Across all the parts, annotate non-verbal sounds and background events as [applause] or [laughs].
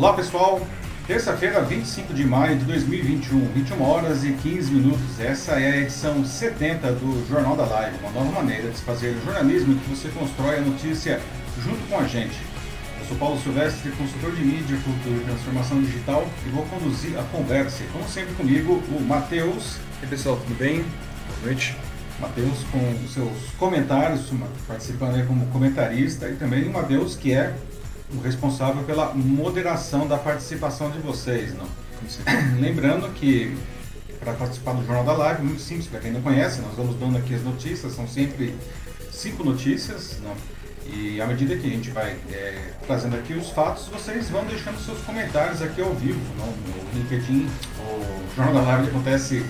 Olá pessoal, terça-feira 25 de maio de 2021, 21 horas e 15 minutos. Essa é a edição 70 do Jornal da Live, uma nova maneira de se fazer jornalismo que você constrói a notícia junto com a gente. Eu sou Paulo Silvestre, consultor de mídia, cultura e transformação digital e vou conduzir a conversa. Como sempre comigo, o Matheus. E aí pessoal, tudo bem? Boa noite. Matheus com os seus comentários, participando aí como comentarista, e também o Matheus, que é responsável pela moderação da participação de vocês. Não? [clears throat] Lembrando que para participar do Jornal da Live, muito simples, para quem não conhece, nós vamos dando aqui as notícias, são sempre cinco notícias, não? e à medida que a gente vai é, trazendo aqui os fatos, vocês vão deixando seus comentários aqui ao vivo, não? no LinkedIn, o Jornal da Live acontece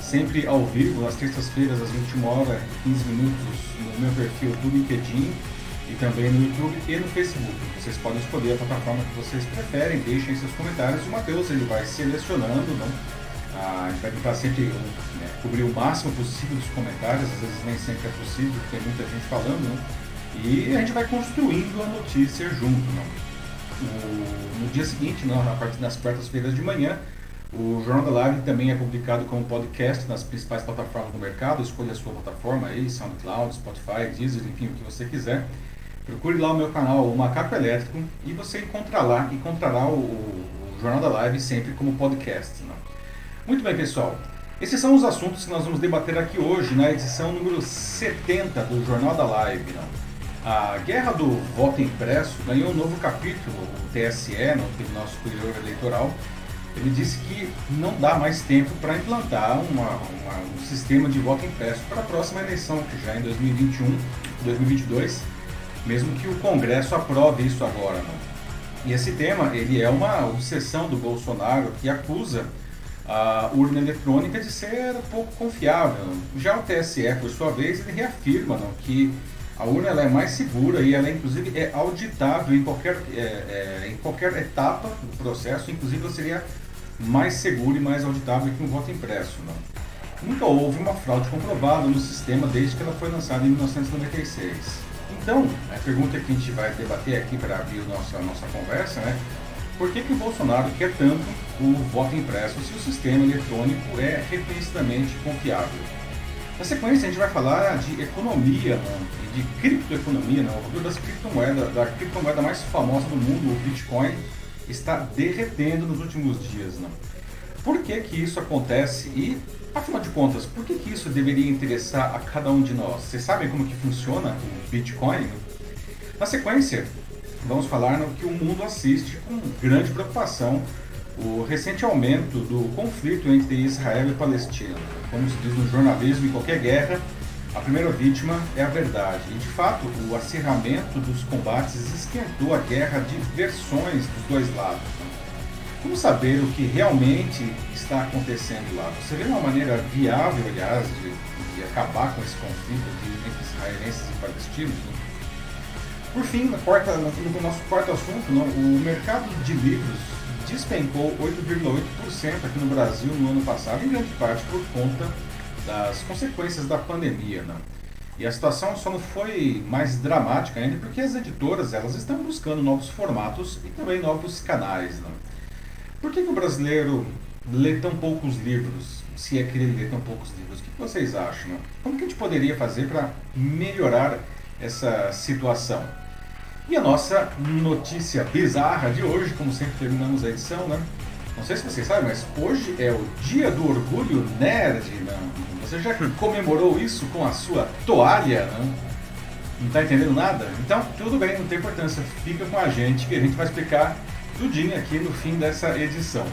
sempre ao vivo, às terças-feiras, às 21 horas, 15 minutos, no meu perfil do LinkedIn e também no YouTube e no Facebook. Vocês podem escolher a plataforma que vocês preferem, deixem seus comentários. O Matheus ele vai selecionando, né? a gente vai tentar sempre né, cobrir o máximo possível dos comentários, às vezes nem sempre é possível, porque tem muita gente falando, né? e a gente vai construindo a notícia junto. Né? O, no dia seguinte, não, a partir das quartas-feiras de manhã, o Jornal da Live também é publicado como podcast nas principais plataformas do mercado. Escolha a sua plataforma aí, SoundCloud, Spotify, Deezer, enfim, o que você quiser. Procure lá o meu canal, o Macaco Elétrico, e você encontrará lá, encontrará o, o Jornal da Live sempre como podcast. Né? Muito bem, pessoal. Esses são os assuntos que nós vamos debater aqui hoje, na edição número 70 do Jornal da Live. Né? A guerra do voto impresso ganhou um novo capítulo, o TSE, no Tribunal Superior Eleitoral, ele disse que não dá mais tempo para implantar uma, uma, um sistema de voto impresso para a próxima eleição, que já é em 2021, 2022, mesmo que o Congresso aprove isso agora. Não? E esse tema ele é uma obsessão do Bolsonaro que acusa a urna eletrônica de ser pouco confiável. Já o TSE, por sua vez, ele reafirma não, que a urna é mais segura e ela inclusive é auditável em qualquer, é, é, em qualquer etapa do processo, inclusive ela seria mais seguro e mais auditável que um voto impresso. Não? Nunca houve uma fraude comprovada no sistema desde que ela foi lançada em 1996. Então, a pergunta que a gente vai debater aqui para abrir a nossa, a nossa conversa é por que, que o Bolsonaro quer tanto o voto impresso se o sistema eletrônico é reconhecidamente confiável? Na sequência, a gente vai falar de economia né, de criptoeconomia, né, o futuro das criptomoedas, da criptomoeda mais famosa do mundo, o Bitcoin, está derretendo nos últimos dias. Né? Por que, que isso acontece e, afinal de contas, por que, que isso deveria interessar a cada um de nós? Vocês sabem como que funciona o Bitcoin? Na sequência, vamos falar no que o mundo assiste com grande preocupação o recente aumento do conflito entre Israel e Palestina. Como se diz no jornalismo, em qualquer guerra, a primeira vítima é a verdade. E de fato, o acirramento dos combates esquentou a guerra de versões dos dois lados. Como saber o que realmente está acontecendo lá? Você vê uma maneira viável, aliás, de, de acabar com esse conflito entre israelenses e palestinos? Né? Por fim, na quarta, no, no nosso quarto assunto, não, o mercado de livros despencou 8,8% aqui no Brasil no ano passado, em grande parte por conta das consequências da pandemia. Né? E a situação só não foi mais dramática ainda porque as editoras elas estão buscando novos formatos e também novos canais. Né? Por que, que o brasileiro lê tão poucos livros? Se é que ele lê tão poucos livros, o que vocês acham? Como que a gente poderia fazer para melhorar essa situação? E a nossa notícia bizarra de hoje, como sempre terminamos a edição, né? Não sei se vocês sabem, mas hoje é o dia do orgulho nerd, né? Você já comemorou isso com a sua toalha, né? Não está entendendo nada? Então, tudo bem, não tem importância. Fica com a gente que a gente vai explicar tudinho aqui no fim dessa edição.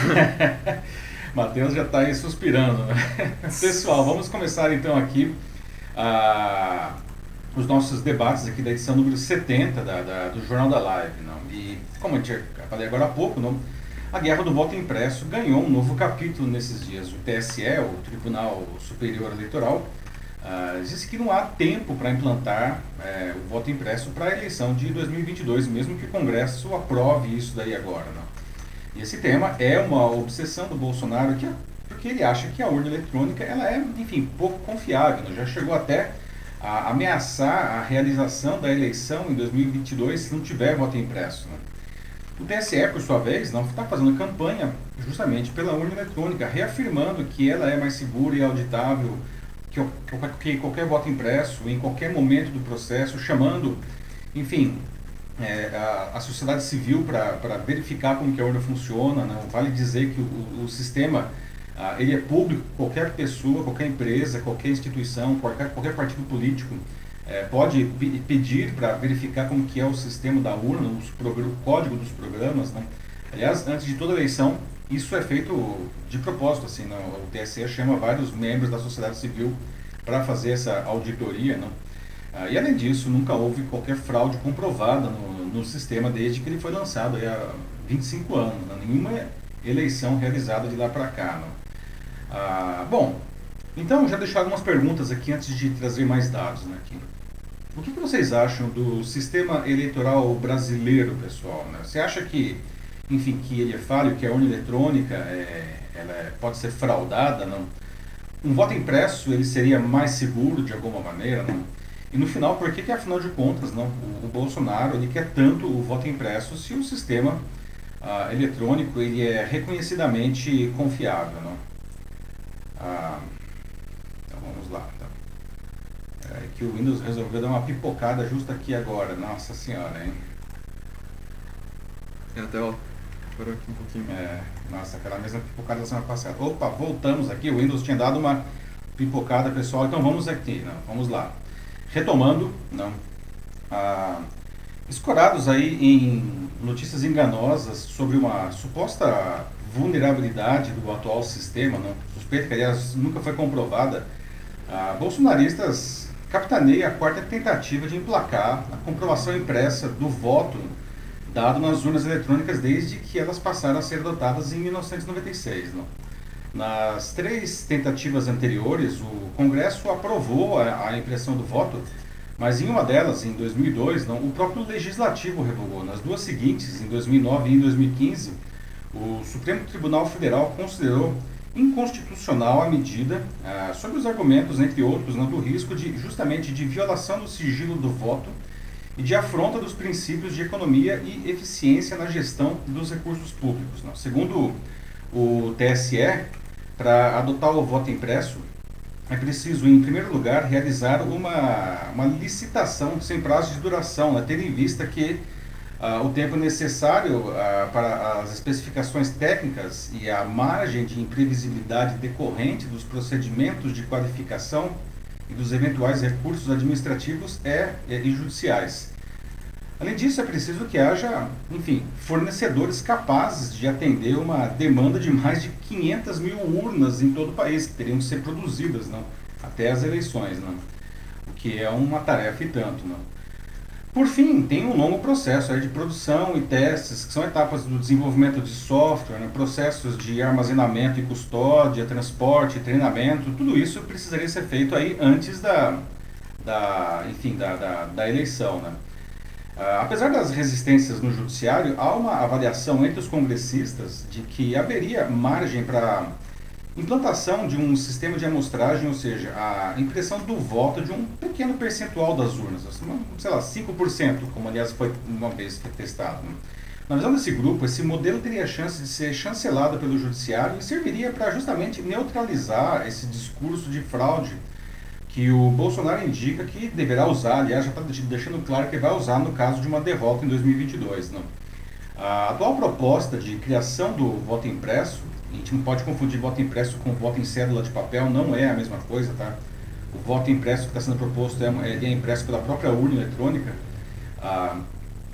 [laughs] Matheus já está aí suspirando. Né? [laughs] Pessoal, vamos começar então aqui a os nossos debates aqui da edição número 70 da, da, do Jornal da Live. Não? E como eu tinha falei agora há pouco, não? a guerra do voto impresso ganhou um novo capítulo nesses dias. O TSE, o Tribunal Superior Eleitoral, uh, disse que não há tempo para implantar uh, o voto impresso para a eleição de 2022, mesmo que o Congresso aprove isso daí agora. E esse tema é uma obsessão do Bolsonaro, que, porque ele acha que a urna eletrônica ela é, enfim, pouco confiável. Não? Já chegou até a ameaçar a realização da eleição em 2022 se não tiver voto impresso. Né? O TSE, por sua vez, não está fazendo campanha justamente pela urna eletrônica, reafirmando que ela é mais segura e auditável que, que qualquer voto impresso, em qualquer momento do processo, chamando, enfim, é, a, a, sociedade civil para verificar como que a urna funciona. Não vale dizer que o, o sistema ah, ele é público, qualquer pessoa, qualquer empresa, qualquer instituição, qualquer, qualquer partido político é, pode pedir para verificar como que é o sistema da urna, o código dos programas. Né? Aliás, antes de toda eleição, isso é feito de propósito. Assim, né? O TSE chama vários membros da sociedade civil para fazer essa auditoria. Né? Ah, e além disso, nunca houve qualquer fraude comprovada no, no sistema desde que ele foi lançado há 25 anos. Né? Nenhuma eleição realizada de lá para cá. Né? Ah, bom, então já deixar algumas perguntas aqui antes de trazer mais dados. Né, aqui. O que, que vocês acham do sistema eleitoral brasileiro, pessoal? Né? Você acha que, enfim, que ele é falho, que a urna eletrônica é, ela é, pode ser fraudada, não? Um voto impresso ele seria mais seguro de alguma maneira, não? E no final, por que, que afinal de contas, não? O, o Bolsonaro ele quer tanto o voto impresso se o sistema ah, eletrônico ele é reconhecidamente confiável, não? Ah, então vamos lá. Então é que o Windows resolveu dar uma pipocada justo aqui agora. Nossa senhora, hein? Até ó, parou aqui um pouquinho. É, nossa, aquela mesma pipocada da semana passada. Opa, voltamos aqui. O Windows tinha dado uma pipocada, pessoal. Então vamos aqui, não, vamos lá. Retomando, não. Ah, escorados aí em notícias enganosas sobre uma suposta vulnerabilidade do atual sistema, não? suspeita que aliás nunca foi comprovada, ah, bolsonaristas capitaneia a quarta tentativa de emplacar a comprovação impressa do voto dado nas urnas eletrônicas desde que elas passaram a ser adotadas em 1996. Não? Nas três tentativas anteriores, o Congresso aprovou a, a, impressão do voto, mas em uma delas, em 2002, não, o próprio Legislativo revogou. Nas duas seguintes, em 2009 e em 2015, o Supremo Tribunal Federal considerou inconstitucional a medida, ah, sob os argumentos, entre outros, né, do risco de justamente de violação do sigilo do voto e de afronta dos princípios de economia e eficiência na gestão dos recursos públicos. Né. Segundo o TSE, para adotar o voto impresso, é preciso, em primeiro lugar, realizar uma, uma licitação sem prazo de duração, né, tendo em vista que Uh, o tempo necessário uh, para as especificações técnicas e a margem de imprevisibilidade decorrente dos procedimentos de qualificação e dos eventuais recursos administrativos e judiciais. Além disso, é preciso que haja, enfim, fornecedores capazes de atender uma demanda de mais de 500 mil urnas em todo o país, que teriam que ser produzidas não? até as eleições, não? o que é uma tarefa e tanto. Não? Por fim, tem um longo processo de produção e testes, que são etapas do desenvolvimento de software, né, processos de armazenamento e custódia, transporte, treinamento, tudo isso precisaria ser feito aí antes da, da, enfim, da, da, da eleição. Né? Uh, apesar das resistências no judiciário, há uma avaliação entre os congressistas de que haveria margem para Implantação de um sistema de amostragem, ou seja, a impressão do voto de um pequeno percentual das urnas, assim, sei lá, 5%, como aliás foi uma vez testado. Né? Na visão desse grupo, esse modelo teria a chance de ser chancelado pelo judiciário e serviria para justamente neutralizar esse discurso de fraude que o Bolsonaro indica que deverá usar, aliás, já está deixando claro que vai usar no caso de uma derrota em 2022. Não? A atual proposta de criação do voto impresso a gente não pode confundir voto impresso com voto em cédula de papel, não é a mesma coisa, tá? O voto impresso que está sendo proposto é, é, impresso pela própria urna eletrônica. Ah,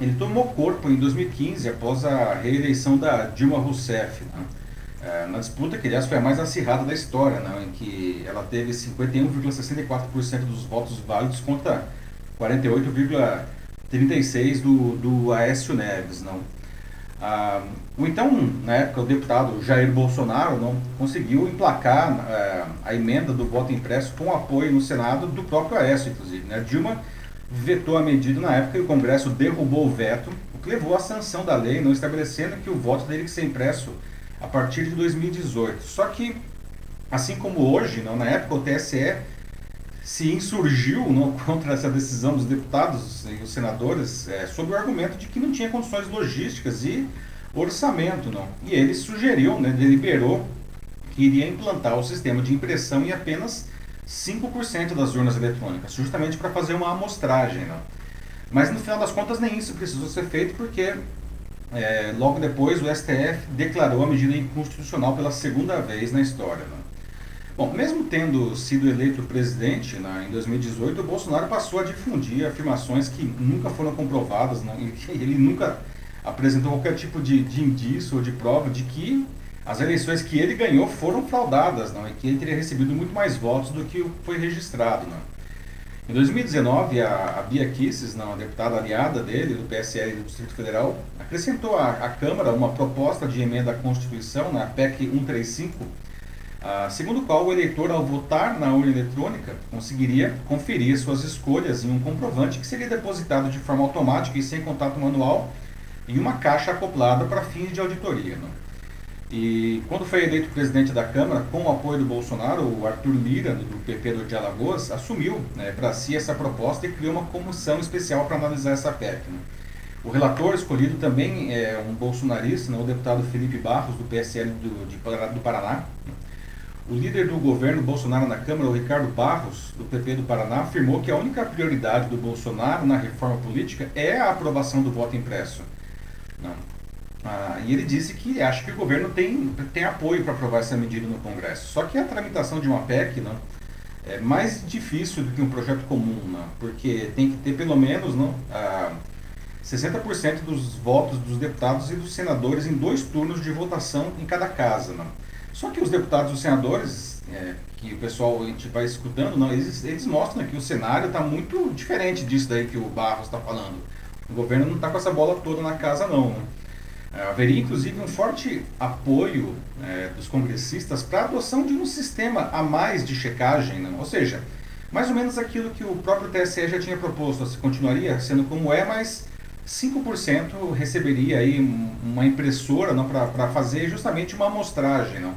ele tomou corpo em 2015, após a reeleição da Dilma Rousseff, né? é, na disputa que, aliás, foi a mais acirrada da história, né? em que ela teve 51,64% dos votos válidos contra 48,36% do, do Aécio Neves. Não? Ah, o então, na época, o deputado Jair Bolsonaro não conseguiu emplacar ah, a emenda do voto impresso com apoio no Senado do próprio Aécio, inclusive. Né? Dilma vetou a medida na época e o Congresso derrubou o veto, o que levou à sanção da lei, não estabelecendo que o voto teria que ser impresso a partir de 2018. Só que, assim como hoje, não, na época o TSE se insurgiu não, [laughs] contra essa decisão dos deputados e os senadores é, sob o argumento de que não tinha condições logísticas e orçamento. Não. E ele sugeriu, né, deliberou que iria implantar o sistema de impressão em apenas 5% das urnas eletrônicas, justamente para fazer uma amostragem. Não. Mas no final das contas nem isso precisou ser feito porque é, logo depois o STF declarou a medida inconstitucional pela segunda vez na história. Não. Bom, mesmo tendo sido eleito presidente né, em 2018, o Bolsonaro passou a difundir afirmações que nunca foram comprovadas, não, ele nunca apresentou qualquer tipo de, de indício ou de prova de que as eleições que ele ganhou foram fraudadas, não, e que ele teria recebido muito mais votos do que foi registrado. Não. Em 2019, a, a Bia Kisses, não, a deputada aliada dele, do PSL do Distrito Federal, acrescentou à, à Câmara uma proposta de emenda à Constituição, na PEC 135, ah, segundo o qual o eleitor, ao votar na urna eletrônica, conseguiria conferir suas escolhas em um comprovante que seria depositado de forma automática e sem contato manual em uma caixa acoplada para fins de auditoria. Né? E quando foi eleito presidente da Câmara, com o apoio do Bolsonaro, o Arthur Lira, do PP de Alagoas, assumiu né, para si essa proposta e criou uma comissão especial para analisar essa PEC. Né? O relator escolhido também é um bolsonarista, né, o deputado Felipe Barros, do PSL do, de, do Paraná. O líder do governo Bolsonaro na Câmara, o Ricardo Barros, do PP do Paraná, afirmou que a única prioridade do Bolsonaro na reforma política é a aprovação do voto impresso. Ah, e ele disse que acha que o governo tem, tem apoio para aprovar essa medida no Congresso. Só que a tramitação de uma PEC não, é mais difícil do que um projeto comum, não, porque tem que ter pelo menos não, ah, 60% dos votos dos deputados e dos senadores em dois turnos de votação em cada casa. Não. Só que os deputados e os senadores, é, que o pessoal a gente vai escutando, não, eles, eles mostram que o cenário está muito diferente disso daí que o Barros está falando. O governo não está com essa bola toda na casa, não. Né? É, haveria inclusive um forte apoio é, dos congressistas para a adoção de um sistema a mais de checagem, né? ou seja, mais ou menos aquilo que o próprio TSE já tinha proposto, se continuaria sendo como é, mas 5% receberia aí uma impressora para fazer justamente uma amostragem. Não?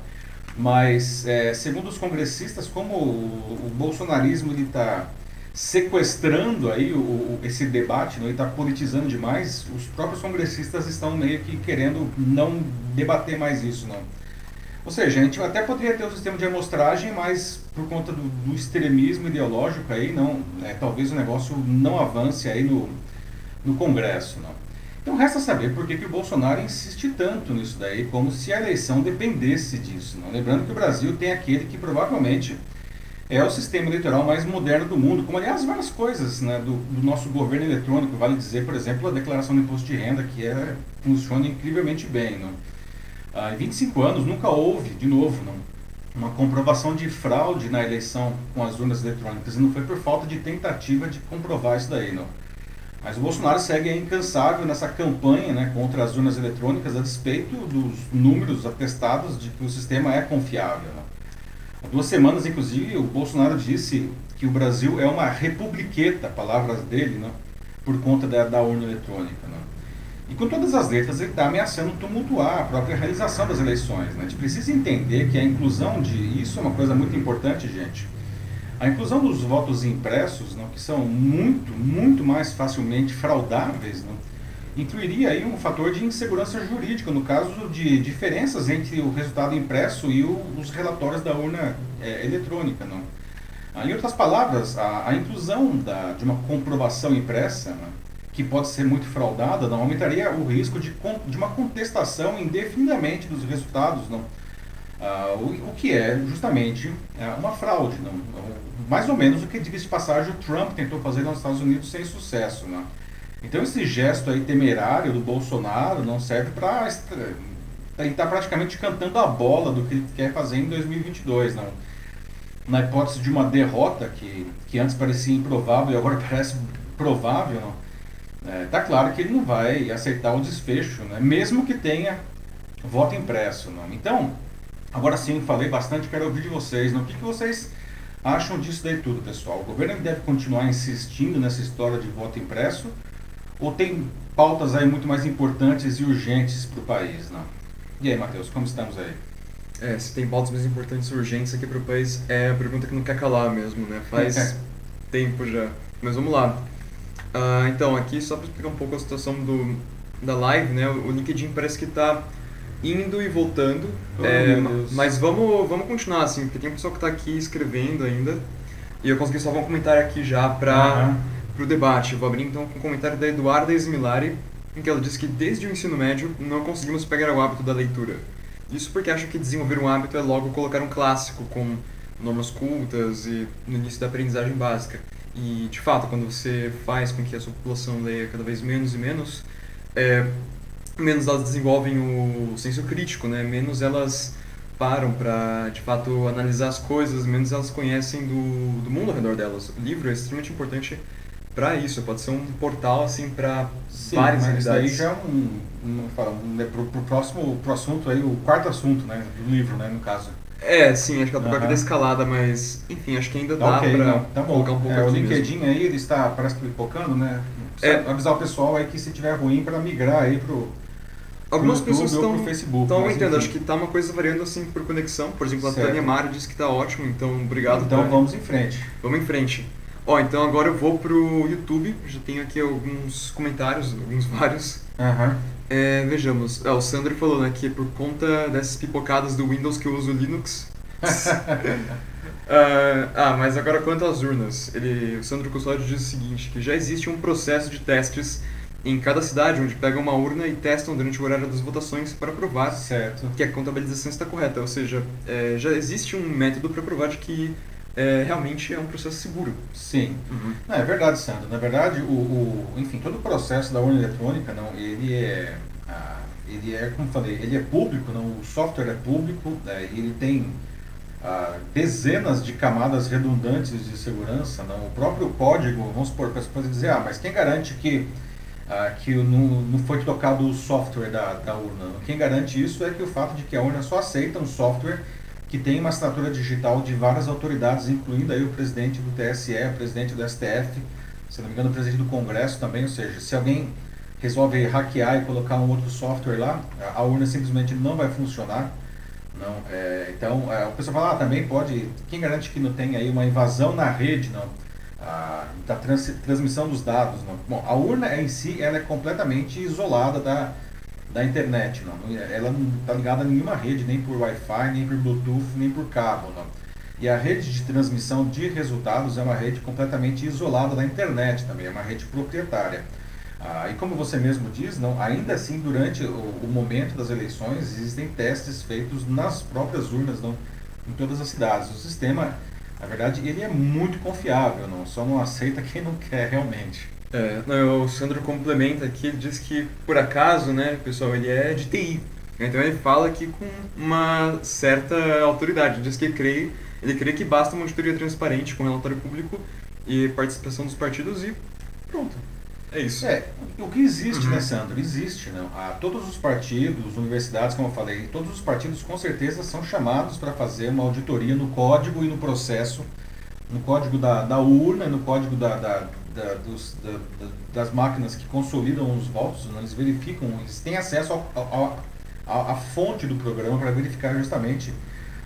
Mas, é, segundo os congressistas, como o, o bolsonarismo está sequestrando aí o, o, esse debate, não está politizando demais, os próprios congressistas estão meio que querendo não debater mais isso. Não? Ou seja, a gente até poderia ter um sistema de amostragem, mas por conta do, do extremismo ideológico aí, não, é, talvez o negócio não avance aí no, no Congresso. Não. Então resta saber por que, que o Bolsonaro insiste tanto nisso daí, como se a eleição dependesse disso. Não. Lembrando que o Brasil tem aquele que provavelmente é o sistema eleitoral mais moderno do mundo, como aliás várias coisas né, do, do, nosso governo eletrônico, vale dizer, por exemplo, a declaração do imposto de renda, que é, funciona incrivelmente bem. Não. Ah, em 25 anos nunca houve, de novo, não, uma comprovação de fraude na eleição com as urnas eletrônicas, e não foi por falta de tentativa de comprovar isso daí. Não. Mas o Bolsonaro segue incansável nessa campanha né, contra as urnas eletrônicas, a despeito dos números atestados de que o sistema é confiável. Né? Há duas semanas, inclusive, o Bolsonaro disse que o Brasil é uma republiqueta, palavras dele, né, por conta da, da urna eletrônica. Né? E com todas as letras, ele está ameaçando tumultuar a própria realização das eleições. Né? A gente precisa entender que a inclusão de. Isso é uma coisa muito importante, gente a inclusão dos votos impressos, não, que são muito, muito mais facilmente fraudáveis, não, incluiria aí um fator de insegurança jurídica, no caso de diferenças entre o resultado impresso e o, os relatórios da urna é, eletrônica. Não. Ah, em outras palavras, a, a inclusão da, de uma comprovação impressa, não, que pode ser muito fraudada, não aumentaria o risco de, de uma contestação indefinidamente dos resultados, não, ah, o, o, que é justamente é, uma fraude, não, mais ou menos o que, diga de passagem, o Trump tentou fazer nos Estados Unidos sem sucesso. Né? Então esse gesto aí temerário do Bolsonaro não serve para... Ele está praticamente cantando a bola do que ele quer fazer em 2022. Não? Na hipótese de uma derrota que, que antes parecia improvável e agora [laughs] parece provável, está é, tá claro que ele não vai aceitar o desfecho, né? mesmo que tenha voto impresso. Não? Então, agora sim, falei bastante, quero ouvir de vocês. Não? O que, que vocês acham disso daí tudo, pessoal? O governo deve continuar insistindo nessa história de voto impresso ou tem pautas aí muito mais importantes e urgentes para o país, não? E aí, Matheus, como estamos aí? É, se tem pautas mais importantes urgentes aqui pro país, é a pergunta que não quer calar mesmo, né? Faz [laughs] tempo já. Mas vamos lá. Uh, então, aqui só para explicar um pouco a situação do, da live, né? O LinkedIn parece que está indo e voltando. Oh, é, mas vamos, vamos continuar, assim, porque tem um pessoal que está aqui escrevendo ainda. E eu consegui salvar um comentário aqui já para Aham. o debate. Eu vou abrir então com um comentário da Eduarda Esmilari, em que ela diz que desde o ensino médio não conseguimos pegar o hábito da leitura. Isso porque acha que desenvolver um hábito é logo colocar um clássico com normas cultas e no início da aprendizagem básica. E, de fato, quando você faz com que a sua população leia cada vez menos e menos, é, menos elas desenvolvem o senso crítico, né? Menos elas param para, de fato, analisar as coisas, menos elas conhecem do, do mundo ao redor delas. O livro é extremamente importante para isso, pode ser um portal, assim, para várias mas isso daí já é um, um, um né, pro, pro próximo pro assunto aí, o quarto assunto, né, do livro, né, no caso. É, sim, acho que ela tá Aham. da escalada, mas, enfim, acho que ainda dá ok, pra não, tá colocar um pouco É, o aqui mesmo. LinkedIn aí, ele está, parece que pipocando, né? É. Precisa avisar o pessoal aí que se tiver ruim para migrar aí pro, Algumas YouTube pessoas estão Facebook. estão aumentando, enfim. acho que tá uma coisa variando assim por conexão. Por exemplo, a Certo. Tânia Mara disse que tá ótimo, então obrigado, Então Tânia. vamos em frente. Vamos em frente. Ó, então agora eu vou pro YouTube, já tenho aqui alguns comentários, alguns [laughs] vários. Aham. É, vejamos, é, o Sandro falou né, que por conta dessas pipocadas do Windows que eu uso Linux. [laughs] Ah, ah, mas agora quanto às urnas, ele, o Sandro Custódio diz o seguinte, que já existe um processo de testes em cada cidade, onde pegam uma urna e testam durante o horário das votações para provar certo. que a contabilização está correta, ou seja, é, já existe um método para provar de que é, realmente é um processo seguro. Sim. Não, é verdade, Sandro. Na verdade, o, o- enfim, todo o processo da urna eletrônica, não, ele é, ah, ele é, como falei, ele é público, não, o software é público, né, ele tem ah, dezenas de camadas redundantes de segurança, não, o próprio código, vamos supor, para dizer, ah, mas quem garante que ah, que não, não foi tocado o software da, da urna? Quem garante isso é que o fato de que a urna só aceita um software que tem uma assinatura digital de várias autoridades, incluindo aí o presidente do TSE, o presidente do STF, se não me engano, o presidente do Congresso também, ou seja, se alguém resolve hackear e colocar um outro software lá, a a urna simplesmente não vai funcionar. Não, é, então, é, o pessoal fala, ah, também pode, quem garante que não tem aí uma invasão na rede, não? Ah, da trans- transmissão dos dados, não? Bom, a urna em si, ela é completamente isolada da, da internet? Não- Ela não está ligada a nenhuma rede, nem por Wi-Fi, nem por Bluetooth, nem por cabo, não? E a rede de transmissão de resultados é uma rede completamente isolada da internet também, é uma rede proprietária. Ah, e como você mesmo diz, não, ainda assim, durante o, o momento das eleições, existem testes feitos nas próprias urnas, não, em todas as cidades. O sistema, na verdade, ele é muito confiável, não, só não aceita quem não quer realmente. É, não, o Sandro complementa aqui, ele diz que, por acaso, né, pessoal, ele é de TI. Então ele fala aqui com uma certa autoridade, diz que crê, ele crê que basta uma auditoria transparente com relatório público e participação dos partidos e pronto. É isso. É, o que existe, Uhum. né, Sandro? Existe, não. Ah, todos os partidos, universidades, como eu falei, todos os partidos com certeza são chamados para fazer uma auditoria no código e no processo, no código da, da urna, no código da, da- da- dos- da- da- das máquinas que consolidam os votos, né? eles verificam, eles têm acesso à fonte do programa para verificar justamente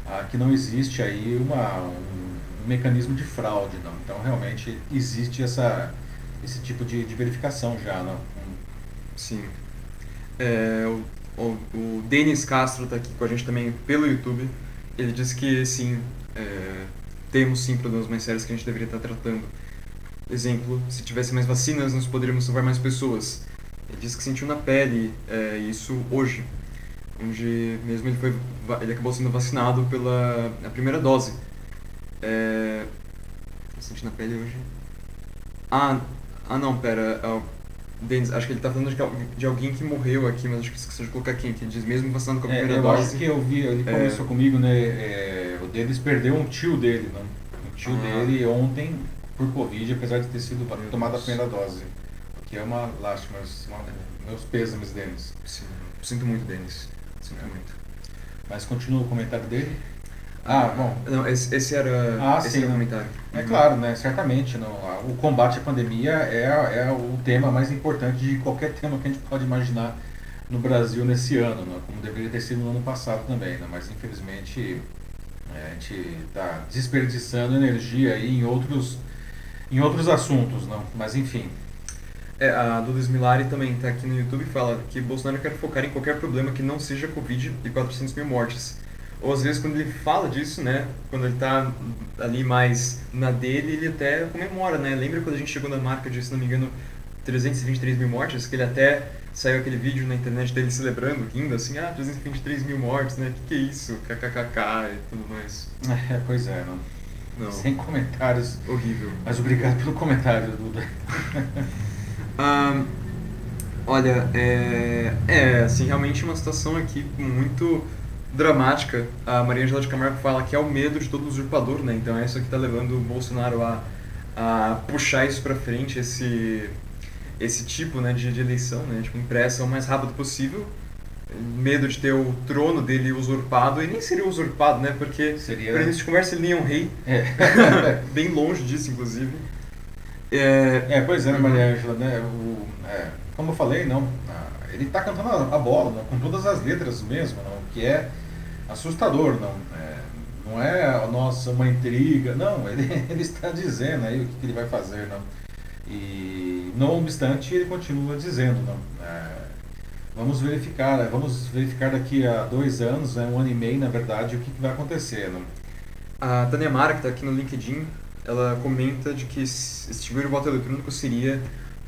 ah, que não existe aí uma, um, um mecanismo de fraude, não. Então, realmente, existe essa, esse tipo de, de verificação já, não. Sim. É, o, o, o Denis Castro está aqui com a gente também pelo YouTube. Ele diz que sim, é, temos sim problemas mais sérios que a gente deveria estar tratando. Exemplo, se tivesse mais vacinas, nós poderíamos salvar mais pessoas. Ele disse que sentiu na pele é, isso hoje, onde mesmo ele, foi, ele acabou sendo vacinado pela a primeira dose. É, senti na pele hoje. Ah, ah não, pera. ah, Denis, acho que ele tá falando de, al- de alguém que morreu aqui, mas acho que esqueceu de colocar quem. Que diz mesmo vacinado com a É, primeira eu acho dose. que eu vi, ele É. conversou comigo, né? é, o Denis perdeu um tio dele, não. O tio Ah. dele ontem por Covid, apesar de ter sido Meu tomada a primeira dose. O que é uma lástima, mas uma- meus pêsames, Denis. Sim, sinto muito, Denis. Sinto muito. Mas continua o comentário dele. Ah, bom. Não, esse, esse era, Ah, esse sim, era comentário. É Uhum. claro, né? Certamente. Não, o combate à pandemia é, é o tema mais importante de qualquer tema que a gente pode imaginar no Brasil nesse ano, né? como deveria ter sido no ano passado também, né? mas infelizmente é, a gente está desperdiçando energia aí em outros, em outros assuntos, não? mas enfim. É, a Duda Smilari também está aqui no YouTube e fala que Bolsonaro quer focar em qualquer problema que não seja Covid e 400 mil mortes. Ou às vezes quando ele fala disso, né, quando ele está ali mais na dele, ele até comemora, né? Lembra quando a gente chegou na marca de, se não me engano, 323 mil mortes, que ele até saiu aquele vídeo na internet dele celebrando, rindo assim, ah, 323 mil mortes, né? Que que é isso? KKKK e tudo mais. É, pois é, não. Não. Sem comentários. Horrível. Mas obrigado pelo comentário, Duda. [laughs] Ah, olha, é, é, assim, realmente uma situação aqui muito dramática. A Maria Angela de Camargo fala que é o medo de todo usurpador, né? Então é isso que está levando o Bolsonaro a, a puxar isso para frente, esse esse tipo né, de, de eleição, né, tipo, impressa o mais rápido possível, medo de ter o trono dele usurpado, e nem seria usurpado, né, porque Seria- para início de conversa ele nem é um rei, É, [laughs] bem longe disso, inclusive. É, é pois é, né, Maria Ângela, né? O, é, como eu falei, não, ele está cantando a, bola, não, com todas as letras mesmo, não, que é assustador, não. É, não é, nossa, uma intriga, não, [laughs] ele, ele está dizendo aí o que, que ele vai fazer, não. E, não obstante, ele continua dizendo, não. É, vamos verificar, né, vamos verificar daqui a dois anos, né, um ano e meio, na verdade, o que, que vai acontecer, não. a Tânia Mara, que está aqui no LinkedIn, ela comenta de que extinguir o voto eletrônico seria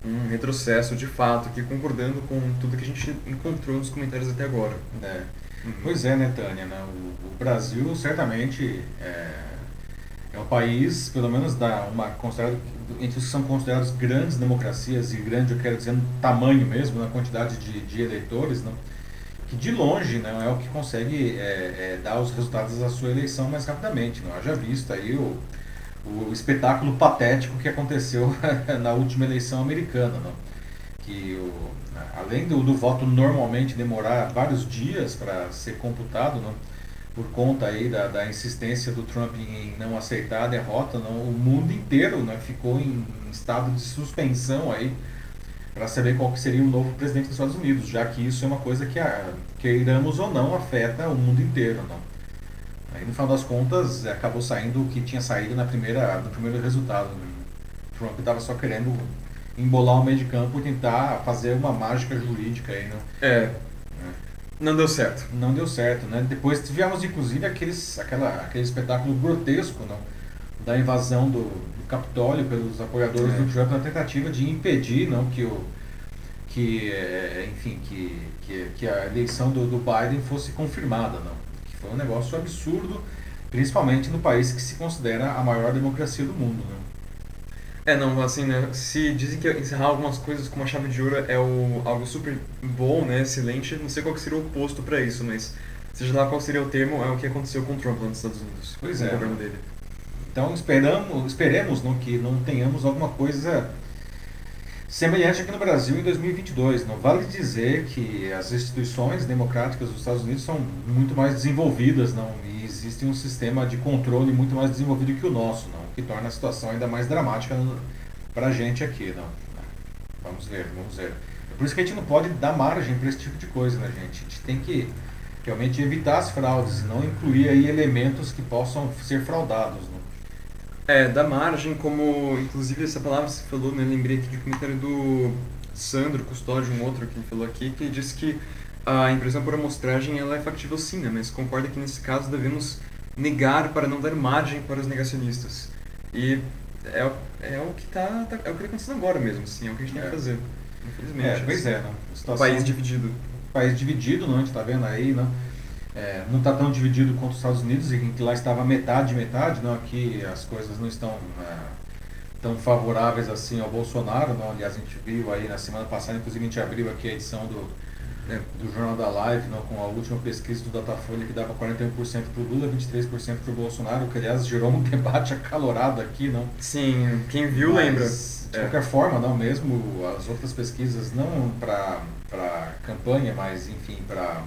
um retrocesso de fato, que concordando com tudo que a gente encontrou nos comentários até agora. É. Uhum. Pois é, né, Tânia? né, O, o Brasil certamente é, é um país, pelo menos da uma considerado entre os que são considerados grandes democracias e grande eu quero dizer no tamanho mesmo, na quantidade de, de eleitores, não, que de longe não é o que consegue é, é, dar os resultados da sua eleição mais rapidamente. Não haja visto aí o, o espetáculo patético que aconteceu [laughs] na última eleição americana, não? Que o, além do, do voto normalmente demorar vários dias para ser computado, não? por conta aí da, da insistência do Trump em não aceitar a derrota, não? o mundo inteiro né, ficou em estado de suspensão aí para saber qual seria o novo presidente dos Estados Unidos, já que isso é uma coisa que, a, queiramos ou não, afeta o mundo inteiro. Não? Aí no final das contas acabou saindo o que tinha saído na primeira, no primeiro resultado. né? Trump estava só querendo embolar o meio de campo e tentar fazer uma mágica jurídica aí, né? É, não deu certo. Não deu certo, né? Depois tivemos inclusive aqueles, aquela, aquele espetáculo grotesco, não? Da invasão do, do Capitólio pelos apoiadores É. do Trump na tentativa de impedir, não, que o que, eh, enfim, que, que, que a eleição do, do Biden fosse confirmada, não? Que foi um negócio absurdo, principalmente no país que se considera a maior democracia do mundo, né? É, não, assim, né, se dizem que encerrar algumas coisas com uma chave de ouro é o, algo super bom, né, excelente, não sei qual seria o oposto para isso, mas seja lá qual seria o termo, é o que aconteceu com o Trump lá nos Estados Unidos. Pois com é. O governo dele. Então esperamos, esperemos não, que não tenhamos alguma coisa semelhante aqui no Brasil em 2022. Não vale dizer que as instituições democráticas dos Estados Unidos são muito mais desenvolvidas, não, e existe um sistema de controle muito mais desenvolvido que o nosso, não, que torna a situação ainda mais dramática para a gente aqui, não. Vamos ver, vamos ver. É por isso que a gente não pode dar margem para esse tipo de coisa, né, gente? A gente tem que realmente evitar as fraudes, não incluir aí elementos que possam ser fraudados, não. É, da margem, como inclusive essa palavra você falou, né? Lembrei aqui de um comentário do Sandro Custódio, um outro que ele falou aqui, que disse que a impressão por amostragem ela é factível sim, né? Mas concorda que nesse caso devemos negar para não dar margem para os negacionistas. E é, o- é o que tá, tá- é o que está acontecendo agora mesmo, assim, é o que a gente tem É. que fazer. Infelizmente. É, pois assim. é, Situação- país dividido. país dividido, não, a gente está vendo aí, não, é, não está tão dividido quanto os Estados Unidos, em que lá estava metade metade, não, aqui as coisas não estão é, tão favoráveis assim ao Bolsonaro, não, aliás a gente viu aí na semana passada, inclusive a gente abriu aqui a edição do, é, do Jornal da Live, não, com a última pesquisa do Datafolha que dava 41% para o Lula, 23% para o Bolsonaro, que aliás gerou um [laughs] debate acalorado aqui, não, Sim, quem viu mas, lembra. De É. qualquer forma, não mesmo as outras pesquisas, não para campanha, mas enfim, para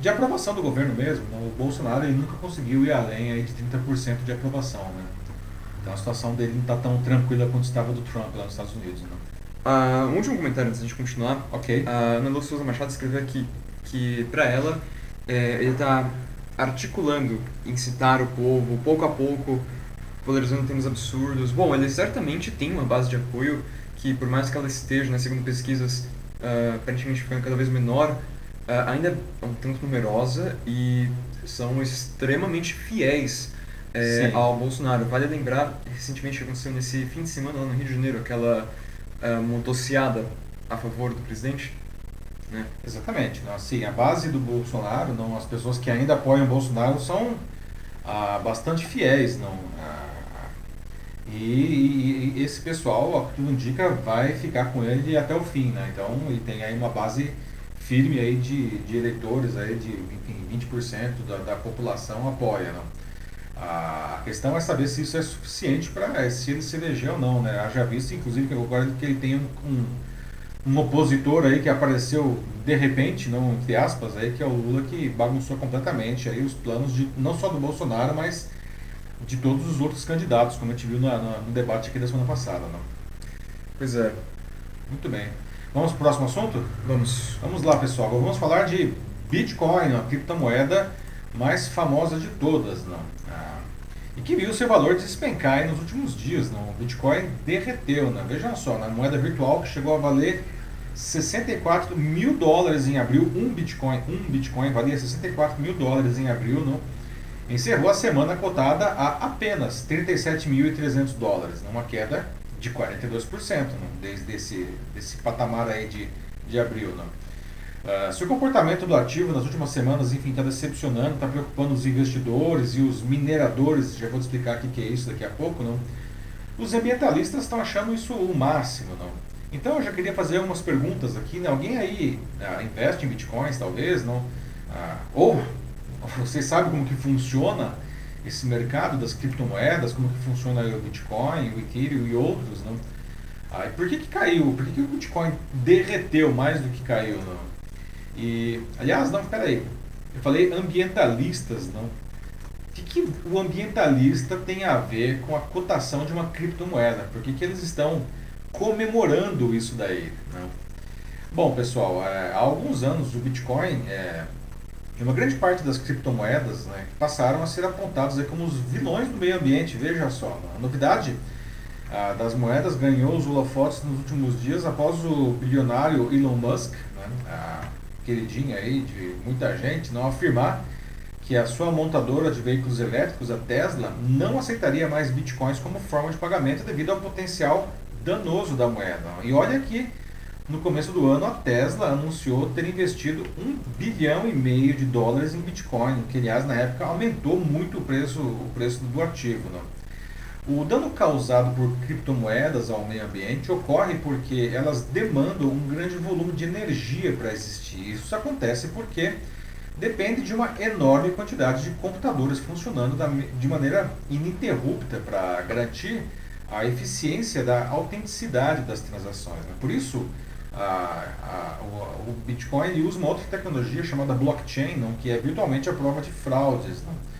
de aprovação do governo mesmo, não, o Bolsonaro ele nunca conseguiu ir além aí de 30% de aprovação, né? Então a situação dele não está tão tranquila quanto estava do Trump lá nos Estados Unidos, né? Uh, um último comentário antes de continuar. Ok. A Ana Lu Souza Machado escreveu aqui que, para ela, é, ele está articulando, incitar o povo, pouco a pouco, polarizando temas absurdos. Bom, ele certamente tem uma base de apoio que, por mais que ela esteja, né, segundo pesquisas, uh, aparentemente ficando cada vez menor, uh, ainda é um tanto numerosa e são extremamente fiéis é, ao Bolsonaro. Vale lembrar, recentemente aconteceu nesse fim de semana lá no Rio de Janeiro, aquela uh, motociada a favor do presidente. Né? Exatamente. Não, assim, a base do Bolsonaro, não, as pessoas que ainda apoiam o Bolsonaro são ah, bastante fiéis. Não, ah, e, e, esse pessoal, que tudo indica, vai ficar com ele até o fim. Né? Então, ele tem aí uma base firme aí de, de eleitores, aí de enfim, 20% da, da população apoia. Não? A questão é saber se isso é suficiente para se ele se eleger ou não. Né? Haja visto, inclusive, que agora que ele tem um, um um opositor aí que apareceu de repente, não entre aspas, aí, que é o Lula que bagunçou completamente aí os planos de não só do Bolsonaro, mas de todos os outros candidatos, como a gente viu no, no debate aqui da semana passada. Não? Pois é. Muito bem. Vamos para o próximo assunto? Vamos. Vamos lá, pessoal. Agora vamos falar de Bitcoin, a criptomoeda mais famosa de todas. Não? Ah, e que viu seu valor despencar nos últimos dias. Não? O Bitcoin derreteu. Não? Veja só, na moeda virtual que chegou a valer 64 mil dólares em abril, um Bitcoin, um Bitcoin valia 64 mil dólares em abril, não? encerrou a semana cotada a apenas 37.300 dólares, uma queda de 42%, não? desde esse, esse patamar aí de, de abril. Não? Uh, se o comportamento do ativo nas últimas semanas, enfim, está decepcionando, está preocupando os investidores e os mineradores, já vou te explicar o que é isso daqui a pouco, não? os ambientalistas estão achando isso o máximo. Não? Então eu já queria fazer umas perguntas aqui. Né? Alguém aí ah, investe em bitcoins, talvez, não? Ah, ou você sabe como que funciona esse mercado das criptomoedas, como que funciona o Bitcoin, o Ethereum e outros, não? Ah, e por que, que caiu? Por que, que o Bitcoin derreteu mais do que caiu, não? E, aliás, não, peraí. Eu falei ambientalistas, não? O que, que o ambientalista tem a ver com a cotação de uma criptomoeda? Por que, que eles estão comemorando isso daí. Né? Bom, pessoal, é, há alguns anos o Bitcoin é, e uma grande parte das criptomoedas né, passaram a ser apontadas como os vilões do meio ambiente. Veja só, a novidade das moedas ganhou os holofotes nos últimos dias após o bilionário Elon Musk, né, queridinha aí de muita gente, não afirmar que a sua montadora de veículos elétricos, a Tesla, não aceitaria mais bitcoins como forma de pagamento devido ao potencial danoso da moeda. E olha que no começo do ano a Tesla anunciou ter investido um bilhão e meio de dólares em Bitcoin, que aliás na época aumentou muito o preço, o preço do ativo. Né? O dano causado por criptomoedas ao meio ambiente ocorre porque elas demandam um grande volume de energia para existir. Isso acontece porque depende de uma enorme quantidade de computadores funcionando de maneira ininterrupta para garantir a eficiência da autenticidade das transações. Né? Por isso, a, a, o, o, Bitcoin usa uma outra tecnologia chamada blockchain, não, que é virtualmente a prova de fraudes. Não?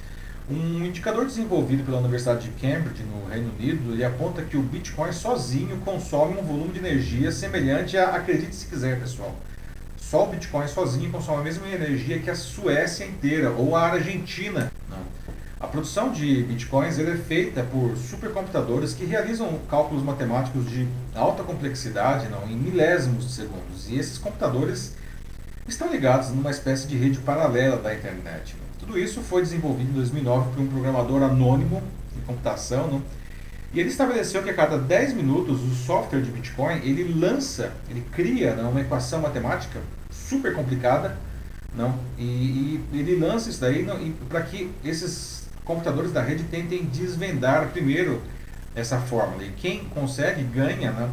Um indicador desenvolvido pela Universidade de Cambridge, no Reino Unido, ele aponta que o Bitcoin sozinho consome um volume de energia semelhante a, acredite se quiser, pessoal, só o Bitcoin sozinho consome a mesma energia que a Suécia inteira ou a Argentina. Não. A produção de bitcoins é feita por supercomputadores que realizam cálculos matemáticos de alta complexidade, não, em milésimos de segundos. E esses computadores estão ligados numa espécie de rede paralela da internet. Não. Tudo isso foi desenvolvido em 2009 por um programador anônimo de computação, não, e ele estabeleceu que a cada 10 minutos o software de Bitcoin ele lança, ele cria não, uma equação matemática super complicada, não, e, e ele lança isso daí para que esses computadores da rede tentem desvendar primeiro essa fórmula. E quem consegue ganha né,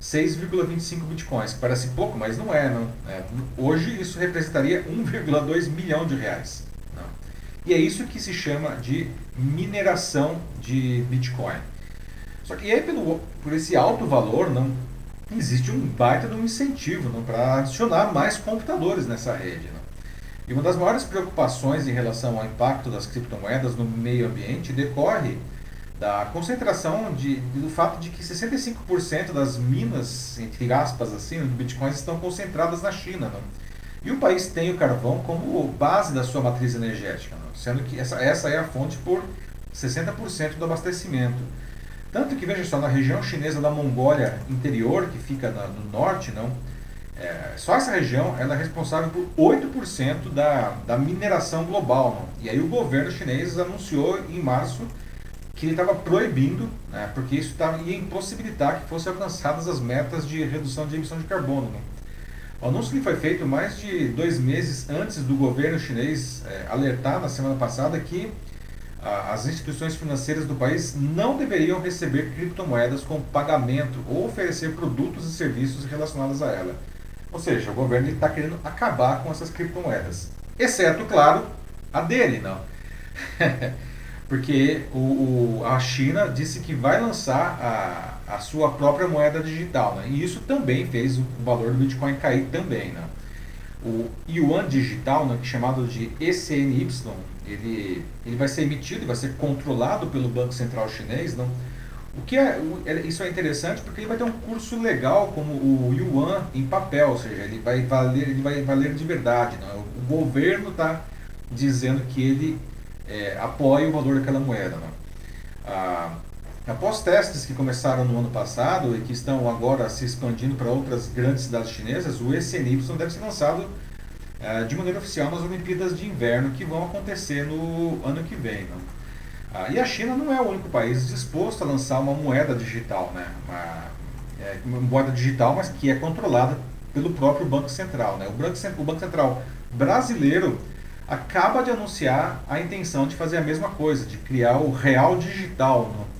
6,25 bitcoins. Parece pouco, mas não é. Não. É, hoje isso representaria 1,2 milhão de reais. E é isso que se chama de mineração de Bitcoin. Só que aí, pelo, por esse alto valor, não existe um baita de um incentivo para adicionar mais computadores nessa rede. Não. E uma das maiores preocupações em relação ao impacto das criptomoedas no meio ambiente decorre da concentração de, do fato de que 65% das minas, entre aspas, assim, de bitcoins estão concentradas na China. Não? E o país tem o carvão como base da sua matriz energética, não? sendo que essa, essa é a fonte por 60% do abastecimento. Tanto que, veja só, na região chinesa da Mongólia interior, que fica na, no norte, não, é, só essa região ela é responsável por 8% da, da mineração global. Não? E aí o governo chinês anunciou em março que ele estava proibindo, né, porque isso tava, ia impossibilitar que fossem alcançadas as metas de redução de emissão de carbono. Né? O anúncio que foi feito mais de dois meses antes do governo chinês é, alertar na semana passada que a, as instituições financeiras do país não deveriam receber criptomoedas com pagamento ou oferecer produtos e serviços relacionados a ela. Ou seja, o governo está querendo acabar com essas criptomoedas. Exceto, claro, a dele, não. [laughs] porque o, o, a China disse que vai lançar a, a sua própria moeda digital, né? e isso também fez o valor do Bitcoin cair também. Né? O yuan digital, né, chamado de ECNY, ele, ele vai ser emitido, vai ser controlado pelo Banco Central Chinês. Não? O que é, é, isso é interessante porque ele vai ter um curso legal como o yuan em papel, ou seja, ele vai valer, ele vai valer de verdade. Não? O governo está dizendo que ele é, apoia o valor daquela moeda. Né? Ah, após testes que começaram no ano passado e que estão agora se expandindo para outras grandes cidades chinesas, o ECNY deve ser lançado é, de maneira oficial nas Olimpíadas de Inverno que vão acontecer no ano que vem. Né? Ah, e a China não é o único país disposto a lançar uma moeda digital, né? uma, é, uma moeda digital, mas que é controlada pelo próprio Banco Central. Né? O, Banco, o Banco Central brasileiro acaba de anunciar a intenção de fazer a mesma coisa, de criar o real digital. Não?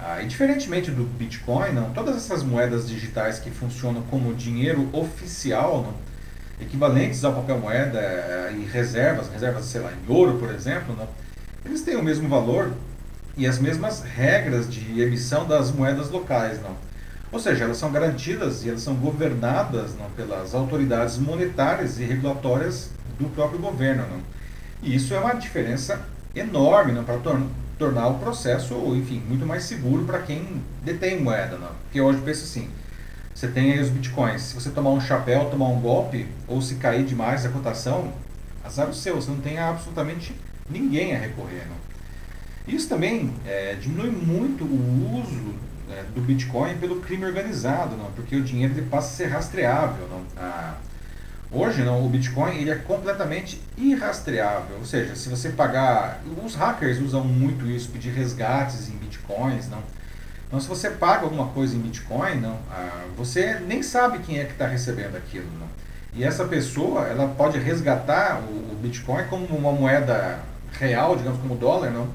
Ah, e diferentemente do Bitcoin, não, todas essas moedas digitais que funcionam como dinheiro oficial, não, equivalentes ao papel moeda eh, e reservas, reservas, sei lá, em ouro, por exemplo, não, eles têm o mesmo valor e as mesmas regras de emissão das moedas locais. Não? Ou seja, elas são garantidas e elas são governadas não, pelas autoridades monetárias e regulatórias do próprio governo. Não? E isso é uma diferença enorme não? para tor tornar o processo, enfim, muito mais seguro para quem detém moeda. Não? Porque hoje pensa assim, você tem aí os bitcoins, se você tomar um chapéu, tomar um golpe, ou se cair demais a cotação, azar o seu, você não tem absolutamente ninguém a recorrer. Não? Isso também é, diminui muito o uso é, do Bitcoin pelo crime organizado, não? porque o dinheiro ele passa a ser rastreável. Não? A, Hoje não, o Bitcoin ele é completamente irrastreável, ou seja, se você pagar, os hackers usam muito isso, pedir resgates em Bitcoins, não. Então se você paga alguma coisa em Bitcoin, não, ah, você nem sabe quem é que está recebendo aquilo, não. E essa pessoa, ela pode resgatar o, o Bitcoin como uma moeda real, digamos como dólar, não,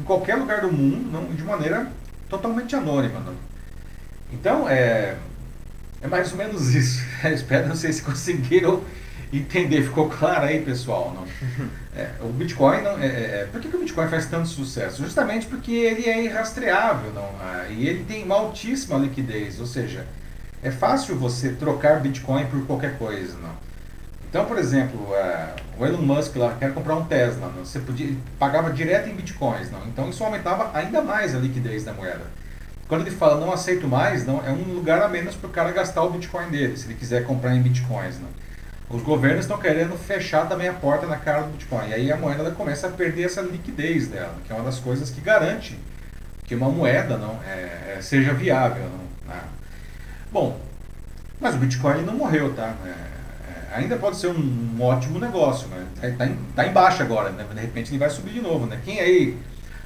em qualquer lugar do mundo, não, de maneira totalmente anônima, não. Então, é, é mais ou menos isso. [laughs] espero, não sei se conseguiram entender. Ficou claro aí, pessoal? Não? É, o Bitcoin, não, é, é, por que, que, o Bitcoin faz tanto sucesso? Justamente porque ele é irrastreável não? Ah, e ele tem uma altíssima liquidez, ou seja, é fácil você trocar Bitcoin por qualquer coisa. Não? Então, por exemplo, uh, o Elon Musk lá quer comprar um Tesla, não? você podia, pagava direto em Bitcoins. Não? Então isso aumentava ainda mais a liquidez da moeda. Quando ele fala não aceito mais, não é um lugar a menos para o cara gastar o Bitcoin dele, se ele quiser comprar em Bitcoins. Não. Os governos estão querendo fechar também a porta na cara do Bitcoin. E aí a moeda começa a perder essa liquidez dela, que é uma das coisas que garante que uma moeda não é, é seja viável. Não, né? Bom, mas o Bitcoin não morreu, tá? É, é, ainda pode ser um, um ótimo negócio, né? Está em, tá em baixa agora, né? De repente ele vai subir de novo, né? Quem aí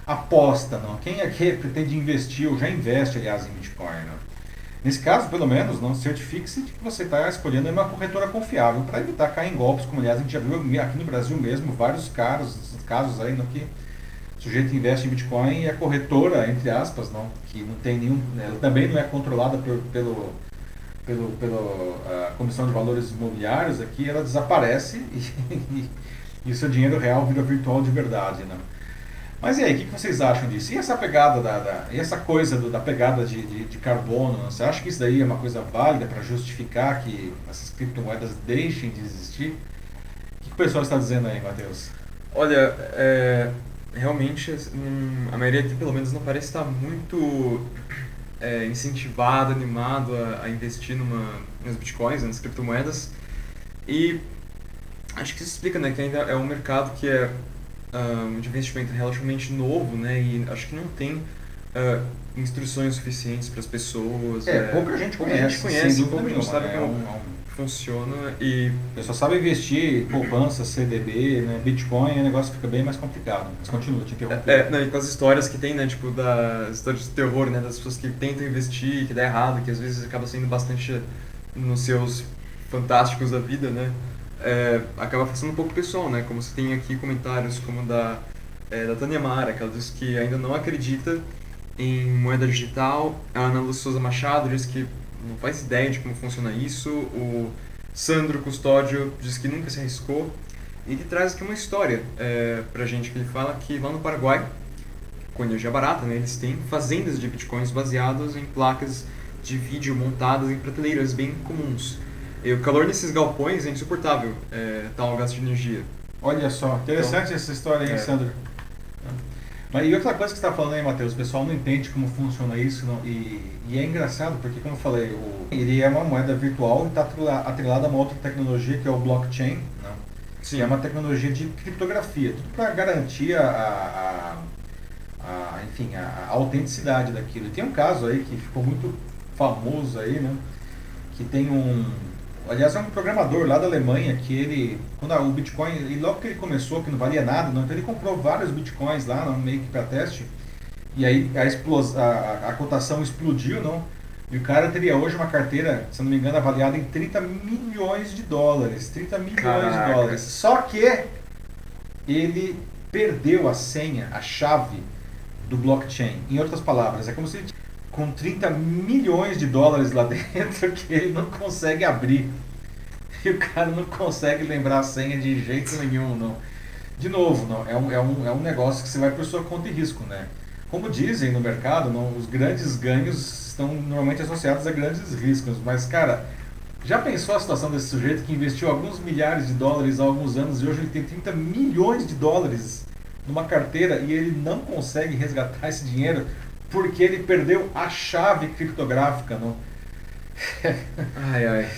aposta, não? Quem é pretende investir ou já investe, aliás, em Bitcoin, não? Nesse caso, pelo menos, não certifique-se de que você está escolhendo uma corretora confiável para evitar cair em golpes, como aliás a gente já viu aqui no Brasil mesmo, vários casos, casos aí no que o sujeito investe em Bitcoin e a corretora, entre aspas, não, que não tem nenhum, né, ela também não é controlada por, pelo pelo, pelo a Comissão de Valores Imobiliários aqui, ela desaparece [laughs] e, e, e o seu dinheiro real vira virtual de verdade, não. Mas e aí, o que, vocês acham disso? E essa pegada da, da e essa coisa do, da pegada de, de, de, carbono? Você acha que isso daí é uma coisa válida para justificar que essas criptomoedas deixem de existir? O que, o pessoal está dizendo aí, Matheus? Olha, é, realmente hum, a maioria aqui pelo menos não parece estar muito é, incentivado, animado a, a, investir numa, nas bitcoins, nas criptomoedas. E acho que isso explica né, que ainda é um mercado que é um, de investimento relativamente novo, né? E acho que não tem uh, instruções suficientes para as pessoas. É, é, pouca gente pouca conhece. Gente conhece, pouca gente sabe né? como é um, é funciona e... A pessoa sabe investir, poupança, CDB, né? Bitcoin, o negócio fica bem mais complicado. Mas continua, te interromper. É, não, e com as histórias que tem, né? Tipo, das histórias de terror, né? Das pessoas que tentam investir, que dá errado, que às vezes acaba sendo bastante nos seus fantásticos da vida, né? É, acaba afastando um pouco pessoal, né? Como você tem aqui comentários como da, é, da Tânia Mara, que ela diz que ainda não acredita em moeda digital. A Ana Luz Souza Machado diz que não faz ideia de como funciona isso. O Sandro Custódio diz que nunca se arriscou. E ele traz aqui uma história é, pra gente, que ele fala que lá no Paraguai, com energia barata, né, eles têm fazendas de bitcoins baseadas em placas de vídeo montadas em prateleiras bem comuns. E o calor nesses galpões é insuportável, é, tal gasto de energia. Olha só, interessante então, essa história aí, é. Sandro. Mas e outra coisa que você está falando aí, Matheus, o pessoal não entende como funciona isso não, e, e, é engraçado porque, como eu falei, o, ele é uma moeda virtual e está atrelado a uma outra tecnologia que é o blockchain, não? Sim. que é uma tecnologia de criptografia, tudo para garantir a, a, a, a enfim, a, autenticidade daquilo. E tem um caso aí que ficou muito famoso aí, né? que tem um Aliás, é um programador lá da Alemanha que ele, quando o Bitcoin, e logo que ele começou, que não valia nada, não, então ele comprou vários Bitcoins lá, não, meio que para teste, e aí a, explos, a, a, cotação explodiu, não? E o cara teria hoje uma carteira, se não me engano, avaliada em 30 milhões de dólares. 30 milhões Caraca. de dólares. Só que ele perdeu a senha, a chave do blockchain. Em outras palavras, é como se ele com 30 milhões de dólares lá [laughs] dentro que ele não consegue abrir. E o cara não consegue lembrar a senha de jeito nenhum, não. De novo, não, é, um, é, um, é um negócio que você vai por sua conta e risco, né? Como dizem no mercado, não, os grandes ganhos estão normalmente associados a grandes riscos, mas, cara, já pensou a situação desse sujeito que investiu alguns milhares de dólares há alguns anos e hoje ele tem 30 milhões de dólares numa carteira e ele não consegue resgatar esse dinheiro porque ele perdeu a chave criptográfica. Não? ai, ai.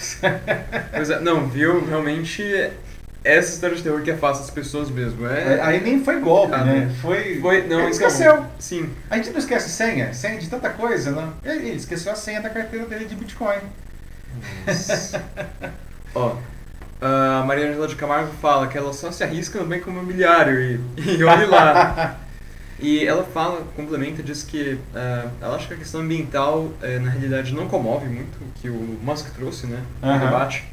Pois é, não, viu? Realmente essa história de terror que afasta as pessoas mesmo. É... é aí nem foi golpe, ah, né? Foi. foi não, ele esqueceu. Então, sim. A gente não esquece senha, senha de tanta coisa, não? Ele esqueceu a senha da carteira dele de Bitcoin. Ó, a Maria Angela de Camargo fala que ela só se arrisca no banco imobiliário e, e olhe lá. [laughs] E ela fala, complementa, diz que uh, ela acha que a questão ambiental, uh, na realidade, não comove muito, que o Musk trouxe né, no uhum. debate.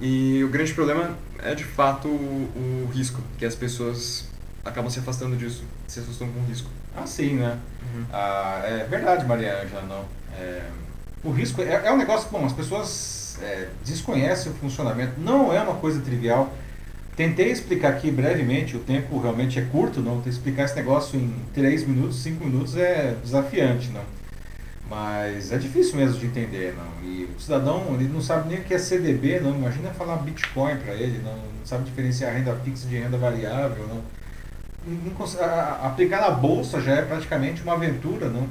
E o grande problema é, de fato, o, o, risco, que as pessoas acabam se afastando disso, se assustam com o risco. Ah, sim, né? Uhum. Ah, é verdade, Maria Ângela, não. É, o risco é, é um negócio, bom, as pessoas é, desconhecem o funcionamento, não é uma coisa trivial. Tentei explicar aqui brevemente, o tempo realmente é curto, não? Explicar esse negócio em 3 minutos, 5 minutos é desafiante, não? Mas é difícil mesmo de entender, não? E o cidadão, ele não sabe nem o que é CDB, não? Imagina falar Bitcoin para ele, não? não sabe diferenciar renda fixa de renda variável, não? não aplicar na bolsa já é praticamente uma aventura, não?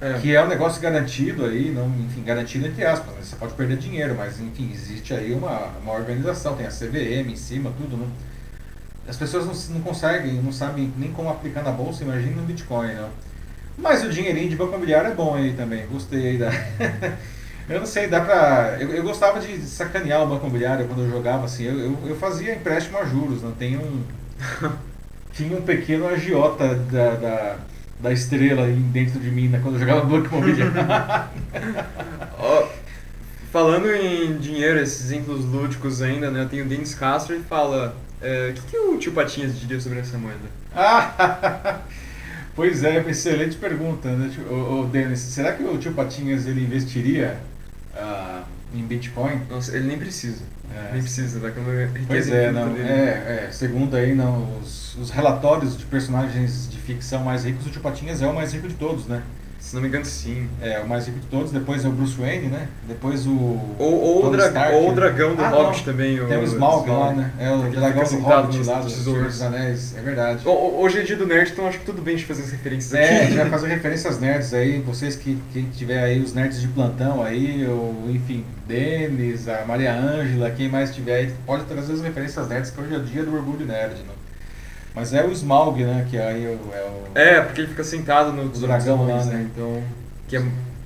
É. Que é um negócio garantido aí, não, enfim, garantido entre aspas, né? você pode perder dinheiro, mas enfim, existe aí uma, uma organização, tem a CVM em cima, tudo, não? As pessoas não, não conseguem, não sabem nem como aplicar na bolsa, imagina no Bitcoin, não. Mas o dinheirinho de banco imobiliário é bom aí também, gostei da... [laughs] eu não sei, dá pra... Eu, eu gostava de sacanear o banco imobiliário quando eu jogava, assim, eu, eu, eu fazia empréstimo a juros, não tem um... [laughs] Tinha um pequeno agiota da, da da estrela dentro de mim né, quando eu jogava Banco Imobiliário. oh, falando em dinheiro, esses exemplos lúdicos ainda, né? Eu tenho o Denis Castro e fala. É, o que, que o tio Patinhas diria sobre essa moeda? Ah, [laughs] pois é, excelente pergunta, né, o, o Denis? Será que o tio Patinhas ele investiria uh, em Bitcoin? Nossa, ele nem precisa. É. Nem precisa daquela riqueza Pois é, não, é, é, segundo aí não, os, os relatórios de personagens de ficção mais ricos, o Tio Patinhas é o mais rico de todos, né? Se não me engano, sim. É, o mais rico de todos, depois é o Bruce Wayne, né? Depois o. Ou, ou, o, dra Stark. ou o dragão do Ah, Hobbit não. também. Tem o Smaug lá, né? É o dragão do Hobbit lá tesouros. dos Anéis, é verdade. Ho- Hoje é dia do nerd, então acho que tudo bem de fazer as referências É, a aqui. gente [laughs] vai fazer referências nerds aí, vocês que, que tiver aí, os nerds de plantão aí, ou enfim, Denis, a Maria Ângela, quem mais tiver aí, pode trazer as referências nerds, que hoje é dia do orgulho nerd, né? Mas é o Smaug, né, que aí é o... É, É, porque ele fica sentado no O dragão lá, Anéis, né? Então, que é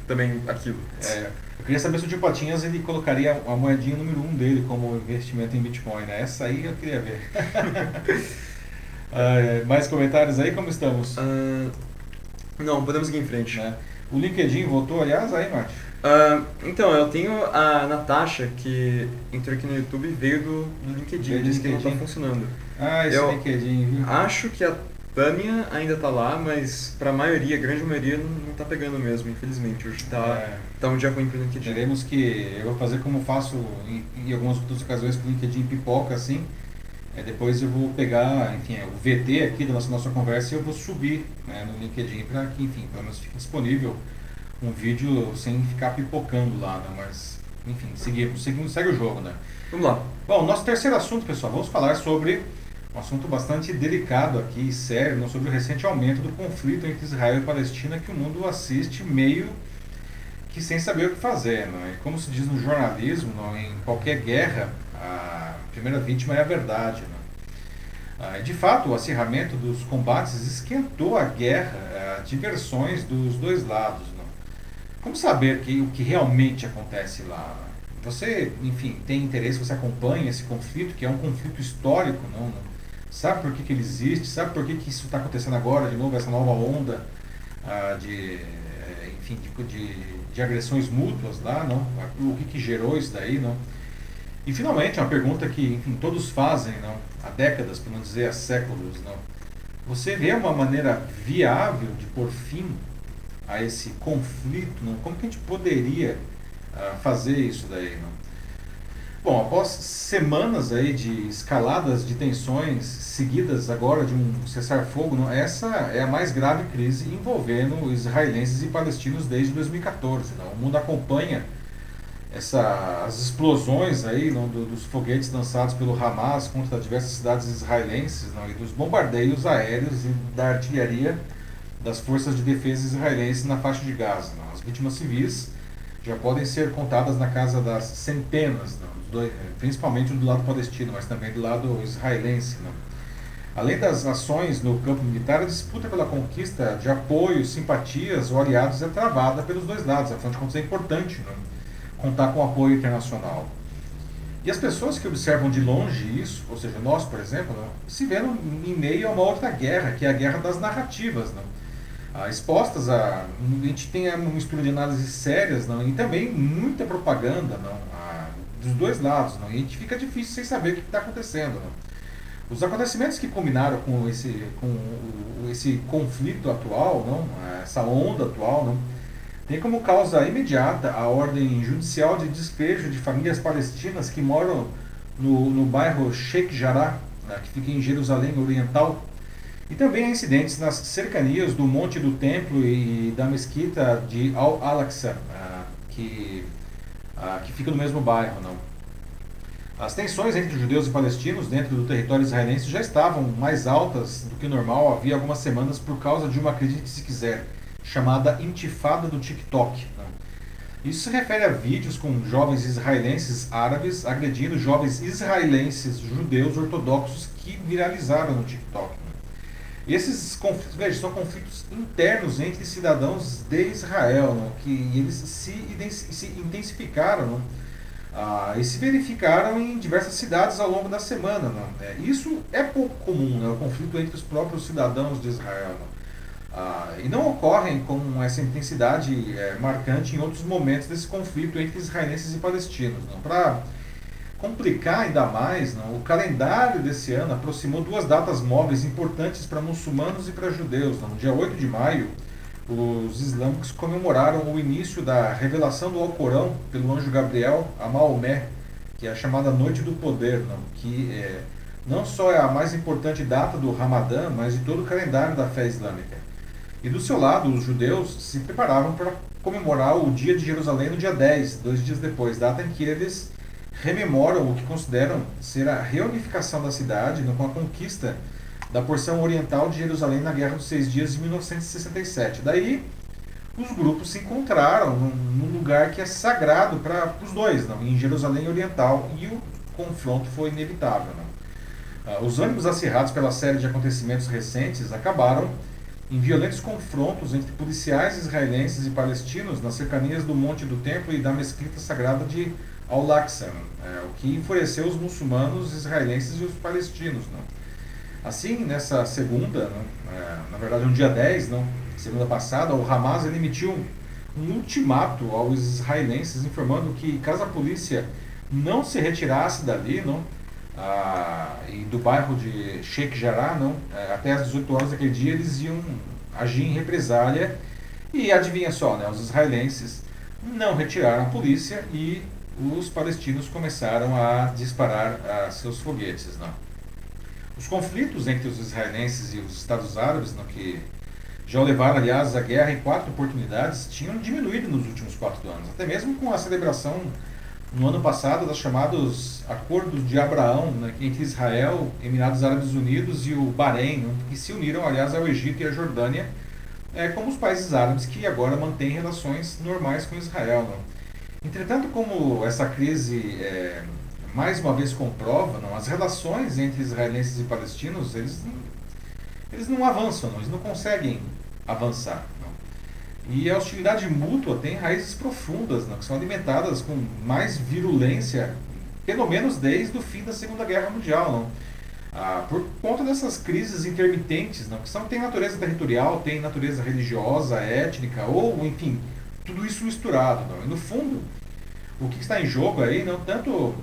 também aquilo. é, eu queria saber se o Tio Patinhas ele colocaria a moedinha número um dele como investimento em Bitcoin, né? Essa aí eu queria ver. [laughs] Ah, é, mais comentários aí, como estamos? Ah, não, podemos seguir em frente. Né? O LinkedIn voltou, aliás, aí, Márcio? Ah, então, eu tenho a Natasha, que entrou aqui no YouTube e veio do, do LinkedIn, do disse que não está funcionando. Ah, esse Eu LinkedIn, viu? Acho que a Tânia ainda tá lá, mas pra maioria, grande maioria, não, não tá pegando mesmo, infelizmente. Hoje tá, É. tá um dia ruim pro LinkedIn. Teremos que. Eu vou fazer como faço em, em algumas outras ocasiões com o LinkedIn pipoca, assim. É, depois eu vou pegar, enfim, é, o VT aqui da nossa, nossa conversa e eu vou subir né, no LinkedIn para que, enfim, pelo menos fique disponível um vídeo sem ficar pipocando lá, né? Mas, enfim, seguimos, seguimos, segue o jogo, né? Vamos lá. Bom, nosso terceiro assunto, pessoal, vamos falar sobre um assunto bastante delicado aqui e sério, sobre o recente aumento do conflito entre Israel e Palestina que o mundo assiste meio que sem saber o que fazer. Não é? Como se diz no jornalismo, não, em qualquer guerra, a primeira vítima é a verdade. Não? Ah, de fato, o acirramento dos combates esquentou a guerra ah, de versões dos dois lados. Como saber que, o que realmente acontece lá? Você, enfim, tem interesse, você acompanha esse conflito, que é um conflito histórico, não? não? Sabe por que, que ele existe? Sabe por que, que isso está acontecendo agora, de novo, essa nova onda ah, de, eh, enfim, de, de, de agressões mútuas lá, não? O que, que gerou isso daí, não? E finalmente, uma pergunta que, enfim, todos fazem, não? Há décadas, para não dizer há séculos, não? Você vê uma maneira viável de pôr fim a esse conflito, não? Como que a gente poderia ah, fazer isso daí, não? Bom, após semanas aí de escaladas de tensões seguidas agora de um cessar-fogo, essa é a mais grave crise envolvendo israelenses e palestinos desde 2014. Não? O mundo acompanha essa, as explosões aí não, do- dos foguetes lançados pelo Hamas contra diversas cidades israelenses não, e dos bombardeios aéreos e da artilharia das forças de defesa israelenses na faixa de Gaza. Não? As vítimas civis já podem ser contadas na casa das centenas? Dos dois- principalmente do lado palestino, mas também do lado israelense. Não? Além das ações no campo militar, a disputa pela conquista de apoio, simpatias ou aliados é travada pelos dois lados. Afinal de contas, é importante não? contar com apoio internacional. E as pessoas que observam de longe isso, ou seja, nós, por exemplo, não, se vê no- em meio a uma outra guerra, que é a guerra das narrativas. Não? Ah, expostas a. A gente tem uma mistura de análises sérias não? e também muita propaganda não? Ah, dos dois lados. Não? E a gente fica difícil sem saber o que está acontecendo. Não? Os acontecimentos que combinaram com esse, com esse conflito atual, não? Essa onda atual, não? tem como causa imediata a ordem judicial de despejo de famílias palestinas que moram no, no bairro Sheikh Jarrah, né, que fica em Jerusalém Oriental, e também há incidentes nas cercanias do Monte do Templo e da mesquita de Al-Aqsa, ah, que, ah, que fica no mesmo bairro. Não? As tensões entre judeus e palestinos dentro do território israelense já estavam mais altas do que normal havia algumas semanas por causa de uma crise, se quiser, chamada Intifada do TikTok. Isso se refere a vídeos com jovens israelenses árabes agredindo jovens israelenses judeus ortodoxos que viralizaram no TikTok. Né? Esses conflitos, veja, são conflitos internos entre cidadãos de Israel, né? que eles se, se intensificaram né? Ah, e se verificaram em diversas cidades ao longo da semana. Né? É, isso é pouco comum, né? o conflito entre os próprios cidadãos de Israel. Ah, e não ocorrem com essa intensidade é, marcante em outros momentos desse conflito entre israelenses e palestinos. Para complicar ainda mais, não, o calendário desse ano aproximou duas datas móveis importantes para muçulmanos e para judeus. Não? No dia 8 de maio, os islâmicos comemoraram o início da revelação do Alcorão pelo anjo Gabriel a Maomé, que é a chamada Noite do Poder, não? que é, não só é a mais importante data do Ramadã, mas de todo o calendário da fé islâmica. E do seu lado, os judeus se preparavam para comemorar o dia de Jerusalém no dia 10, dois dias depois, data em que eles rememoram o que consideram ser a reunificação da cidade com a conquista da porção oriental de Jerusalém na Guerra dos Seis Dias de 1967. Daí, os grupos se encontraram num, lugar que é sagrado para os dois, não? em Jerusalém Oriental, e o confronto foi inevitável. Não? Ah, os ânimos acirrados pela série de acontecimentos recentes acabaram em violentos confrontos entre policiais israelenses e palestinos nas cercanias do Monte do Templo e da Mesquita Sagrada de Al-Aqsa, é, o que enfureceu os muçulmanos israelenses e os palestinos. Não? Assim, nessa segunda, não, é, na verdade um dia 10, não, segunda passada, o Hamas emitiu um ultimato aos israelenses informando que caso a polícia não se retirasse dali, não, e do bairro de Sheikh Jarrah, não, é, até as 18 horas daquele dia eles iam agir em represália e adivinha só, né, os israelenses não retiraram a polícia e os palestinos começaram a disparar a seus foguetes. Não. Os conflitos entre os israelenses e os Estados Árabes, no que já o levaram, aliás, à guerra em quatro oportunidades, tinham diminuído nos últimos quatro anos, até mesmo com a celebração no ano passado dos chamados Acordos de Abraão né, entre Israel, Emirados Árabes Unidos e o Bahrein, né, que se uniram, aliás, ao Egito e à Jordânia, é, como os países árabes que agora mantêm relações normais com Israel. Né. Entretanto, como essa crise é, mais uma vez comprova, não, as relações entre israelenses e palestinos, eles, eles não avançam, não, eles não conseguem avançar. E a hostilidade mútua tem raízes profundas, né, que são alimentadas com mais virulência, pelo menos desde o fim da Segunda Guerra Mundial. Não? Ah, por conta dessas crises intermitentes, não? que são, tem natureza territorial, tem natureza religiosa, étnica, ou, enfim, tudo isso misturado. Não? E, no fundo, o que está em jogo aí, não tanto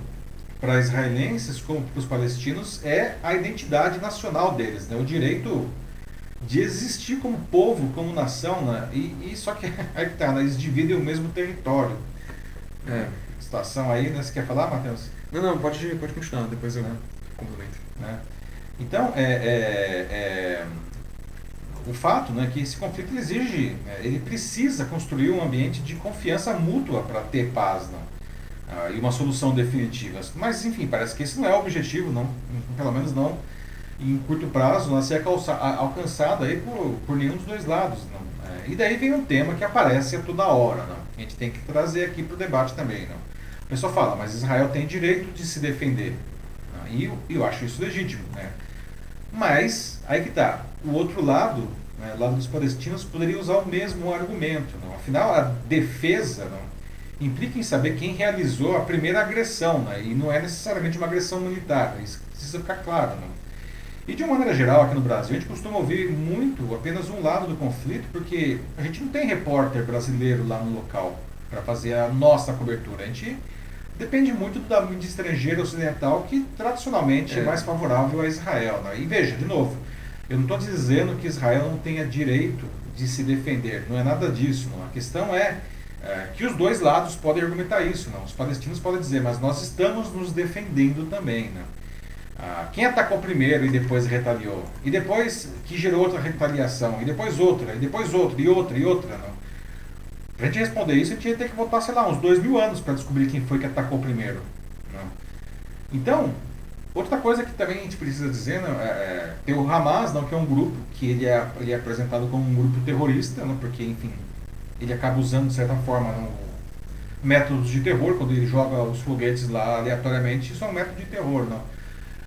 para israelenses como para os palestinos, é a identidade nacional deles, né? o direito de existir como povo, como nação, né? e, e só que [laughs] aí tá, né? eles dividem o mesmo território. É, situação aí, né? Você quer falar, Matheus? Não, não, pode, pode continuar, depois eu é. complemento. Né? Então, é, é, é, o fato né, que esse conflito exige, é, ele precisa construir um ambiente de confiança mútua para ter paz não? Ah, e uma solução definitiva. Mas, enfim, parece que esse não é o objetivo, não, pelo menos não em curto prazo, não ser alcançada aí por, por nenhum dos dois lados. É, e daí vem um tema que aparece a toda hora, não. a gente tem que trazer aqui para o debate também. Não. A pessoa fala, mas Israel tem direito de se defender. E eu, eu acho isso legítimo. Né? Mas, aí que está, o outro lado, né, lado dos palestinos, poderia usar o mesmo argumento. Não. Afinal, a defesa não, implica em saber quem realizou a primeira agressão, né, e não é necessariamente uma agressão militar, isso precisa ficar claro. Não. E de uma maneira geral, aqui no Brasil, a gente costuma ouvir muito apenas um lado do conflito, porque a gente não tem repórter brasileiro lá no local para fazer a nossa cobertura. A gente depende muito da mídia estrangeira ocidental, que tradicionalmente é, é mais favorável a Israel. Né? E veja, de novo, eu não estou dizendo que Israel não tenha direito de se defender, não é nada disso. Não. A questão é, é, que os dois lados podem argumentar isso. Não. Os palestinos podem dizer, mas nós estamos nos defendendo também. Não. Ah, quem atacou primeiro e depois retaliou? E depois que gerou outra retaliação? E depois outra? E depois outra? E outra? E outra? Não? Pra gente responder isso, a gente ia ter que voltar, sei lá, uns dois mil anos para descobrir quem foi que atacou primeiro. Não? Então, outra coisa que também a gente precisa dizer, não, é, é, tem o Hamas, não, que é um grupo que ele é, ele é apresentado como um grupo terrorista, não, porque, enfim, ele acaba usando, de certa forma, não, métodos de terror, quando ele joga os foguetes lá aleatoriamente, isso é um método de terror. Não?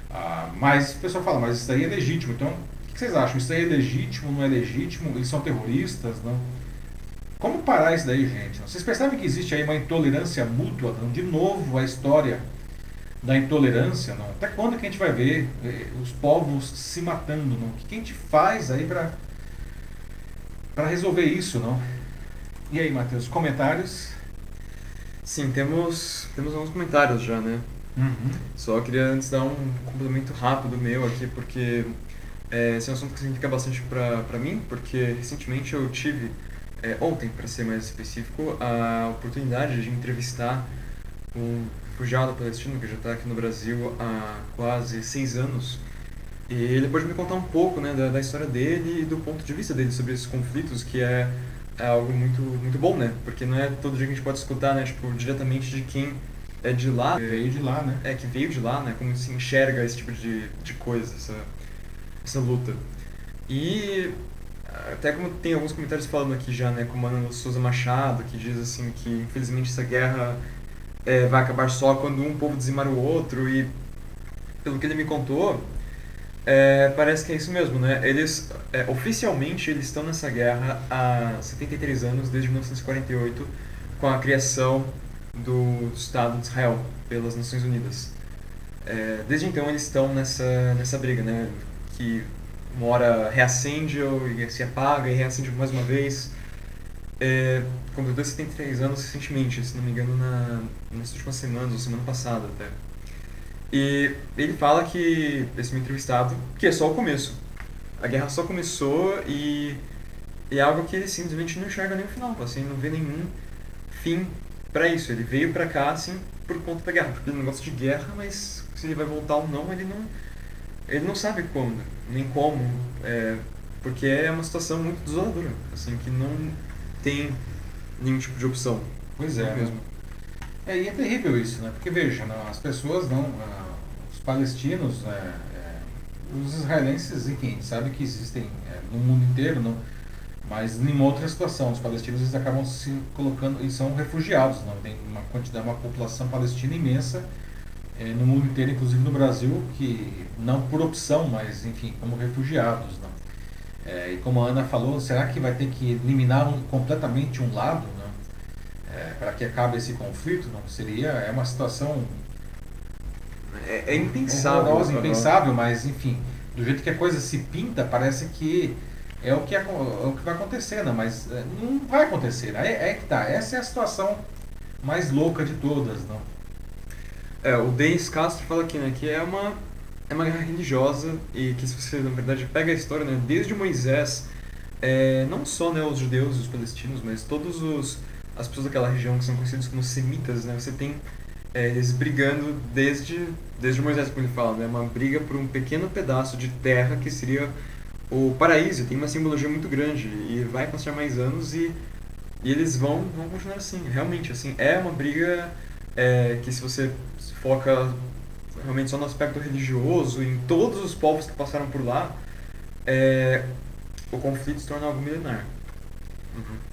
Ah, mas o pessoal fala, mas isso aí é legítimo. Então, o que vocês acham? Isso aí é legítimo, não é legítimo? Eles são terroristas? Não? Como parar isso daí, gente? Vocês percebem que existe aí uma intolerância mútua? Não? De novo, a história da intolerância, não? Até quando que a gente vai ver eh, os povos se matando, não? O que a gente faz aí para para resolver isso, não? E aí, Matheus, comentários? Sim, temos temos alguns comentários já, né? Uhum. Só queria antes dar um complemento rápido meu aqui, porque é, esse é um assunto que significa bastante para mim, porque recentemente eu tive, é, ontem para ser mais específico, a oportunidade de entrevistar um refugiado palestino que já está aqui no Brasil há quase seis anos. E ele pode me contar um pouco né, da, da história dele e do ponto de vista dele sobre esses conflitos, que é, é algo muito, muito bom, né? Porque não é todo dia que a gente pode escutar, né? Tipo, diretamente de quem é de lá. Veio de lá, né? É, que veio de lá, né? Como se enxerga esse tipo de, de coisa, essa, essa luta. E até como tem alguns comentários falando aqui já, né? Como Ana Souza Machado, que diz assim que infelizmente essa guerra é, vai acabar só quando um povo dizimar o outro e pelo que ele me contou, é, parece que é isso mesmo, né? Eles, é, oficialmente, eles estão nessa guerra há 73 anos, desde 1948, com a criação do Estado de Israel pelas Nações Unidas. É, desde então eles estão nessa, nessa briga, né? Que uma hora reacende e se apaga e reacende mais uma vez. É, completou 73 anos recentemente, se não me engano, na, nas últimas semanas, ou semana passada até. E ele fala que, esse meu entrevistado, que é só o começo. A guerra só começou e, e é algo que ele simplesmente não enxerga nem o final, assim, não vê nenhum fim para isso. Ele veio para cá, assim, por conta da guerra, porque ele não gosta de guerra, mas se ele vai voltar ou não, ele não, ele não sabe quando, nem como, é, porque é uma situação muito desoladora, assim, que não tem nenhum tipo de opção. Pois é, mesmo. É, e é terrível isso, né? Porque veja, não, as pessoas não, uh, os palestinos, né, é, os israelenses, enfim, a gente sabe que existem é, no mundo inteiro, não, mas em outra situação, os palestinos eles acabam se colocando e são refugiados, não tem uma quantidade, uma população palestina imensa é, no mundo inteiro, inclusive no Brasil, que não por opção, mas enfim, como refugiados, não. É, e como a Ana falou, será que vai ter que eliminar um, completamente um lado? É, para que acabe esse conflito, não seria é uma situação é, é impensável, horrorosa, impensável, mas enfim, do jeito que a coisa se pinta, parece que é o que, é, o que vai acontecer, não, mas é, não vai acontecer. É, é que tá, essa é a situação mais louca de todas, não. É, o Denis Castro fala aqui, né, que é uma é uma guerra religiosa e que se você na verdade pega a história, né, desde Moisés, é, não só né, os judeus e os palestinos, mas todos os as pessoas daquela região que são conhecidas como semitas, né? Você tem é, eles brigando desde desde Moisés, como ele fala, né? Uma briga por um pequeno pedaço de terra que seria o paraíso. Tem uma simbologia muito grande e vai passar mais anos e, e eles vão vão continuar assim. Realmente, assim, é uma briga é, que se você foca realmente só no aspecto religioso, em todos os povos que passaram por lá, é, o conflito se torna algo milenar. Uhum.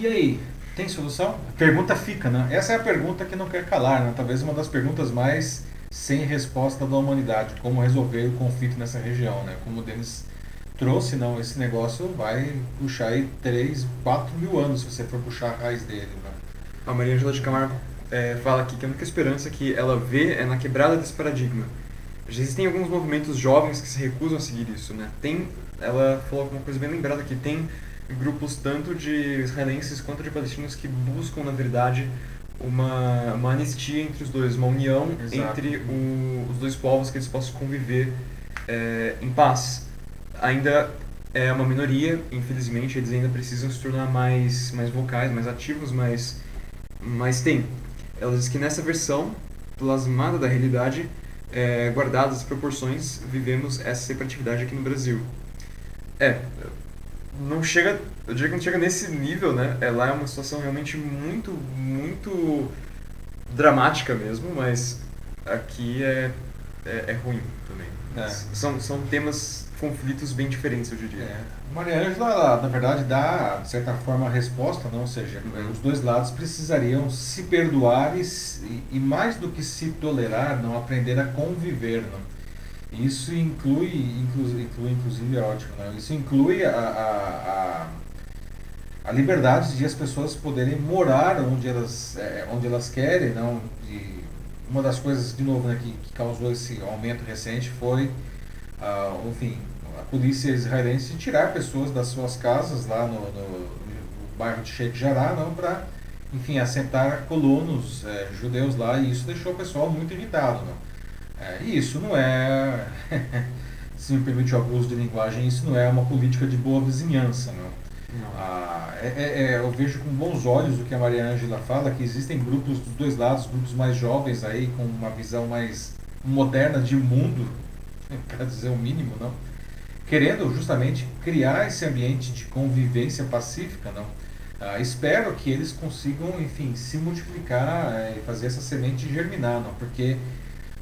E aí, tem solução? A pergunta fica, né? Essa é a pergunta que não quer calar, né? Talvez uma das perguntas mais sem resposta da humanidade. Como resolver o conflito nessa região, né? Como o Denis trouxe, não, esse negócio vai puxar aí 3, 4 mil anos se você for puxar a raiz dele, né? A Maria Angela de Camargo é, fala aqui que a única esperança que ela vê é na quebrada desse paradigma. Existem alguns movimentos jovens que se recusam a seguir isso, né? Tem, ela falou uma coisa bem lembrada que tem grupos tanto de israelenses quanto de palestinos que buscam, na verdade, uma, uma anistia entre os dois, uma união Exato. entre o, os dois povos que eles possam conviver é, em paz. Ainda é uma minoria, infelizmente, eles ainda precisam se tornar mais, mais vocais, mais ativos, mas, mas tem. Ela diz que nessa versão plasmada da realidade, é, guardadas as proporções, vivemos essa separatividade aqui no Brasil. É, não chega, eu diria que não chega nesse nível, né? É, lá é uma situação realmente muito, muito dramática mesmo, mas aqui é, é, é ruim também. É. São, são temas, conflitos bem diferentes, eu diria. É. Maria Ângela, na verdade, dá, de certa forma, a resposta, não? ou seja, uhum. os dois lados precisariam se perdoar e, e, mais do que se tolerar, não aprender a conviver, não? Isso inclui, inclui, inclui inclusive, é ótimo, né? isso inclui a, a, a, a, liberdade de as pessoas poderem morar onde elas, é, onde elas querem. Não? E uma das coisas, de novo, né, que, que causou esse aumento recente foi, ah, enfim, a polícia israelense tirar pessoas das suas casas lá no, no, no bairro de Sheikh Jarrah, não para enfim, assentar colonos é, judeus lá, e isso deixou o pessoal muito irritado. Não? É, isso não é, [laughs] se me permite o abuso de linguagem, isso não é uma política de boa vizinhança. Não. não. Ah, é, é, é, eu vejo com bons olhos o que a Maria Ângela fala, que existem grupos dos dois lados, grupos mais jovens aí, com uma visão mais moderna de mundo, [laughs] para dizer o mínimo, não? Querendo justamente criar esse ambiente de convivência pacífica, não? Ah, espero que eles consigam, enfim, se multiplicar eh, e fazer essa semente germinar, não? Porque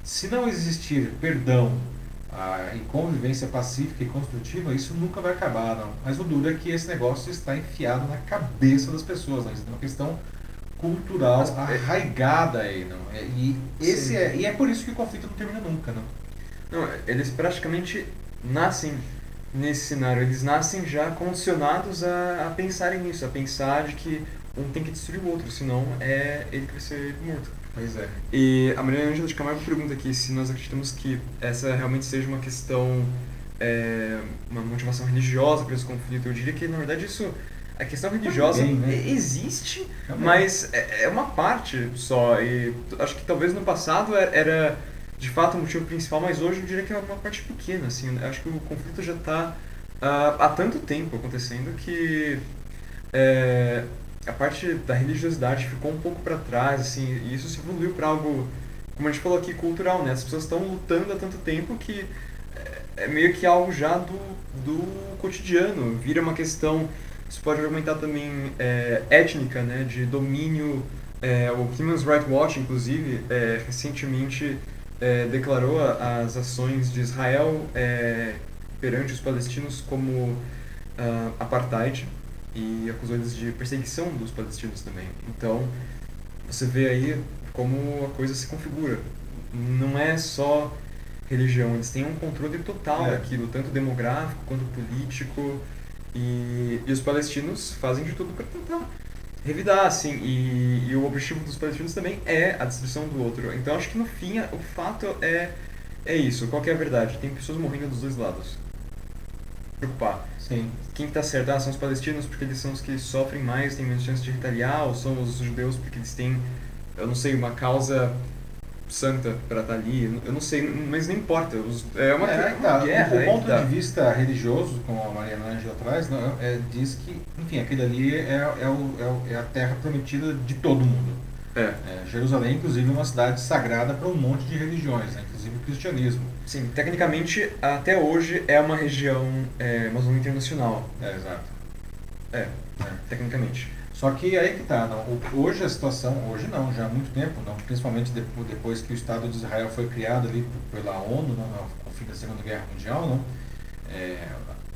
se não existir perdão ah, e convivência pacífica e construtiva, isso nunca vai acabar, não. Mas o duro é que esse negócio está enfiado na cabeça das pessoas, não? Isso é uma questão cultural Mas, é arraigada aí, não? É, e esse é, e é por isso que o conflito não termina nunca, não. Não, eles praticamente nascem nesse cenário, eles nascem já condicionados a, a pensarem nisso, a pensar de que um tem que destruir o outro, senão é ele que vai ser morto. Pois é. E a Maria Ângela de Camargo pergunta aqui se nós acreditamos que essa realmente seja uma questão, é, uma motivação religiosa para esse conflito. Eu diria que, na verdade, isso a questão religiosa né? existe, Também. mas é, é uma parte só. E acho que talvez no passado era de fato o motivo principal, mas hoje eu diria que é uma parte pequena. Assim, acho que o conflito já está uh, ah, há tanto tempo acontecendo que é, a parte da religiosidade ficou um pouco para trás, assim, e isso se evoluiu para algo, como a gente falou aqui, cultural, né? As pessoas estão lutando há tanto tempo que é, é meio que algo já do, do cotidiano, vira uma questão, você pode argumentar também é, étnica, né? De domínio, é, o Human Rights Watch, inclusive, é, recentemente é, declarou as ações de Israel perante os palestinos como uh, apartheid, e acusou eles de perseguição dos palestinos também. Então, você vê aí como a coisa se configura. Não é só religião, eles têm um controle total é. daquilo, tanto demográfico quanto político. E, e os palestinos fazem de tudo para tentar revidar, assim. E, e, o objetivo dos palestinos também é a destruição do outro. Então, acho que no fim, o fato é, é isso. Qual é a verdade? Tem pessoas morrendo dos dois lados. Preocupar. Sim. Quem está certo? Ah, são os palestinos porque eles são os que sofrem mais, têm menos chance de retaliar, ou são os judeus porque eles têm, eu não sei, uma causa santa para estar tá ali, eu não sei, mas não importa. É uma, é, uma tá. guerra. Do ponto tá. de vista religioso, como a Mariana Angela traz, não, é, diz que, enfim, aquele ali é, é, é, o, é a terra prometida de todo mundo. É. é. Jerusalém, inclusive, é uma cidade sagrada para um monte de religiões, né? inclusive o cristianismo. Sim, tecnicamente, até hoje é uma região, é, uma zona internacional. É, exato. É, é, tecnicamente. Só que aí que tá, não, hoje a situação, hoje não, já há muito tempo, não, principalmente depois que o Estado de Israel foi criado ali pela ONU, não, no fim da Segunda Guerra Mundial, não, é,